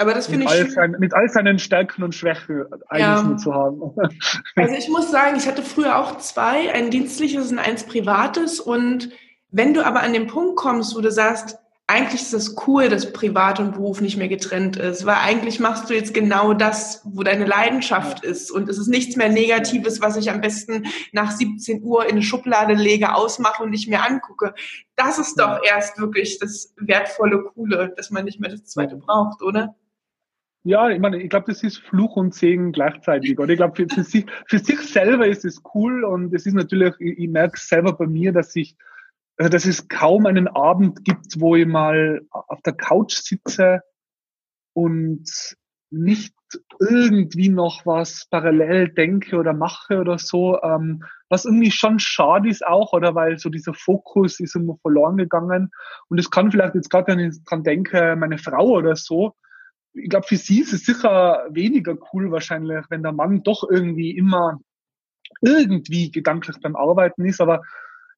Aber das finde ich all sein, mit all seinen Stärken und Schwächen eines ja. zu haben. Also ich muss sagen, ich hatte früher auch zwei, ein dienstliches und eins privates. Und wenn du aber an den Punkt kommst, wo du sagst, eigentlich ist es cool, dass Privat und Beruf nicht mehr getrennt ist, weil eigentlich machst du jetzt genau das, wo deine Leidenschaft ist. Und es ist nichts mehr Negatives, was ich am besten nach 17 Uhr in eine Schublade lege, ausmache und nicht mehr angucke. Das ist doch erst wirklich das wertvolle, coole, dass man nicht mehr das zweite braucht, oder? Ja, ich meine, ich glaube, das ist Fluch und Segen gleichzeitig. Oder ich glaube, für, für, sich, für sich selber ist es cool und es ist natürlich, ich, ich merke selber bei mir, dass ich also dass es kaum einen Abend gibt, wo ich mal auf der Couch sitze und nicht irgendwie noch was parallel denke oder mache oder so, ähm, was irgendwie schon schade ist auch, oder? Weil so dieser Fokus ist immer verloren gegangen. Und es kann vielleicht jetzt gerade, wenn ich dran denke, meine Frau oder so, ich glaube, für sie ist es sicher weniger cool wahrscheinlich, wenn der Mann doch irgendwie immer irgendwie gedanklich beim Arbeiten ist, aber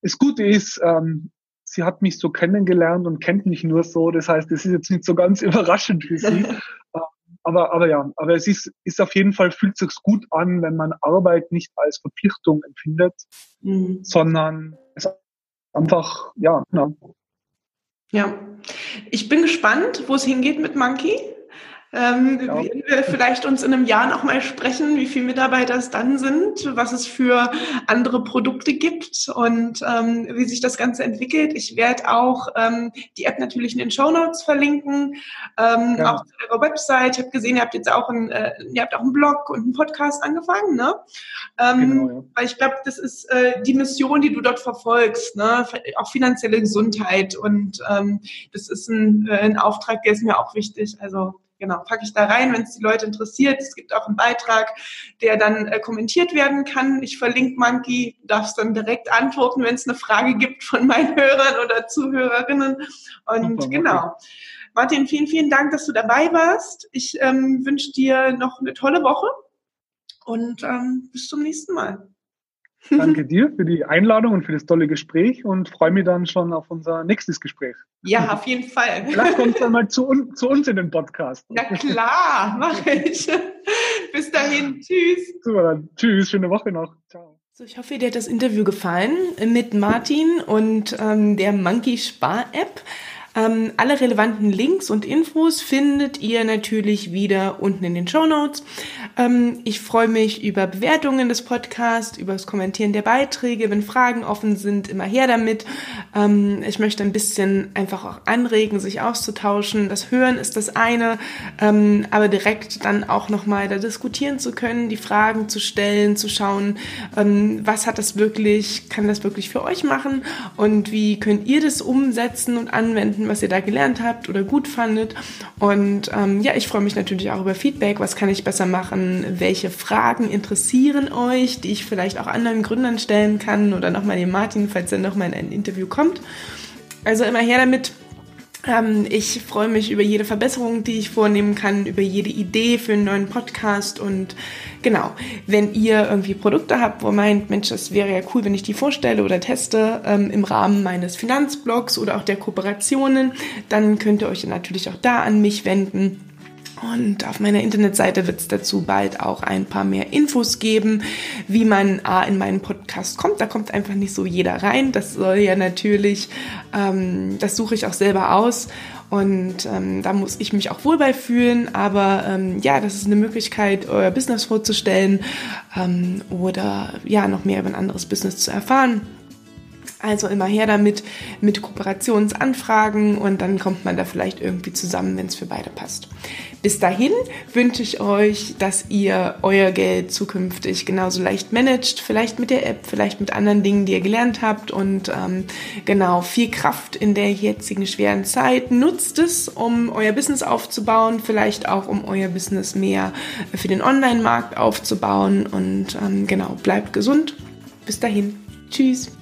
das Gute ist, ähm, sie hat mich so kennengelernt und kennt mich nur so. Das heißt, es ist jetzt nicht so ganz überraschend für sie. Ähm, aber, aber ja, aber es ist, ist auf jeden Fall, fühlt sich gut an, wenn man Arbeit nicht als Verpflichtung empfindet, mhm. sondern es einfach, ja, ja. Ja, ich bin gespannt, wo es hingeht mit Monkey. Ähm, ja. Werden wir vielleicht uns in einem Jahr nochmal sprechen, wie viele Mitarbeiter es dann sind, was es für andere Produkte gibt und ähm, wie sich das Ganze entwickelt. Ich werde auch ähm, die App natürlich in den Show Notes verlinken, ähm, ja. auch zu eurer Website. Ich habe gesehen, ihr habt jetzt auch ein, äh, ihr habt auch einen Blog und einen Podcast angefangen, ne? Ähm, genau, ja. Weil ich glaube, das ist äh, die Mission, die du dort verfolgst, ne? Auch finanzielle Gesundheit und ähm, das ist ein, äh, ein Auftrag, der ist mir auch wichtig. Also genau, packe ich da rein, wenn es die Leute interessiert. Es gibt auch einen Beitrag, der dann äh, kommentiert werden kann. Ich verlinke Monkey, darfst dann direkt antworten, wenn es eine Frage gibt von meinen Hörern oder Zuhörerinnen. Und Super, genau. Martin, vielen, vielen Dank, dass du dabei warst. Ich ähm, wünsche dir noch eine tolle Woche und ähm, bis zum nächsten Mal. Danke dir für die Einladung und für das tolle Gespräch und freue mich dann schon auf unser nächstes Gespräch. Ja, auf jeden Fall. Vielleicht kommst du mal zu, un zu uns in den Podcast. Na klar, mache ich. Bis dahin, tschüss. Super, dann tschüss, schöne Woche noch. Ciao. So, ich hoffe, dir hat das Interview gefallen mit Martin und ähm, der Monkey Spar App. Ähm, alle relevanten Links und Infos findet ihr natürlich wieder unten in den Show Notes. Ähm, ich freue mich über Bewertungen des Podcasts, über das Kommentieren der Beiträge. Wenn Fragen offen sind, immer her damit. Ähm, ich möchte ein bisschen einfach auch anregen, sich auszutauschen. Das Hören ist das eine, ähm, aber direkt dann auch nochmal da diskutieren zu können, die Fragen zu stellen, zu schauen, ähm, was hat das wirklich, kann das wirklich für euch machen und wie könnt ihr das umsetzen und anwenden senden, was ihr da gelernt habt oder gut fandet. Und ähm, ja, ich freue mich natürlich auch über Feedback. Was kann ich besser machen? Welche Fragen interessieren euch, die ich vielleicht auch anderen Gründern stellen kann oder nochmal den Martin, falls er nochmal in ein Interview kommt. Also immer her damit. Ähm, ich freue mich über jede Verbesserung, die ich vornehmen kann, über jede Idee für einen neuen Podcast und genau, wenn ihr irgendwie Produkte habt, wo meint, Mensch, das wäre ja cool, wenn ich die vorstelle oder teste ähm, im Rahmen meines Finanzblogs oder auch der Kooperationen, dann könnt ihr euch natürlich auch da an mich wenden. Und auf meiner Internetseite wird es dazu bald auch ein paar mehr Infos geben, wie man A, in meinen Podcast kommt. Da kommt einfach nicht so jeder rein. Das soll ja natürlich, ähm, das suche ich auch selber aus. Und ähm, da muss ich mich auch wohl bei fühlen. Aber ähm, ja, das ist eine Möglichkeit, euer Business vorzustellen ähm, oder ja, noch mehr über ein anderes Business zu erfahren. Also immer her damit mit Kooperationsanfragen und dann kommt man da vielleicht irgendwie zusammen, wenn es für beide passt. Bis dahin wünsche ich euch, dass ihr euer Geld zukünftig genauso leicht managt, vielleicht mit der App, vielleicht mit anderen Dingen, die ihr gelernt habt und ähm, genau viel Kraft in der jetzigen schweren Zeit. Nutzt es, um euer Business aufzubauen, vielleicht auch um euer Business mehr für den Online-Markt aufzubauen und ähm, genau, bleibt gesund. Bis dahin. Tschüss.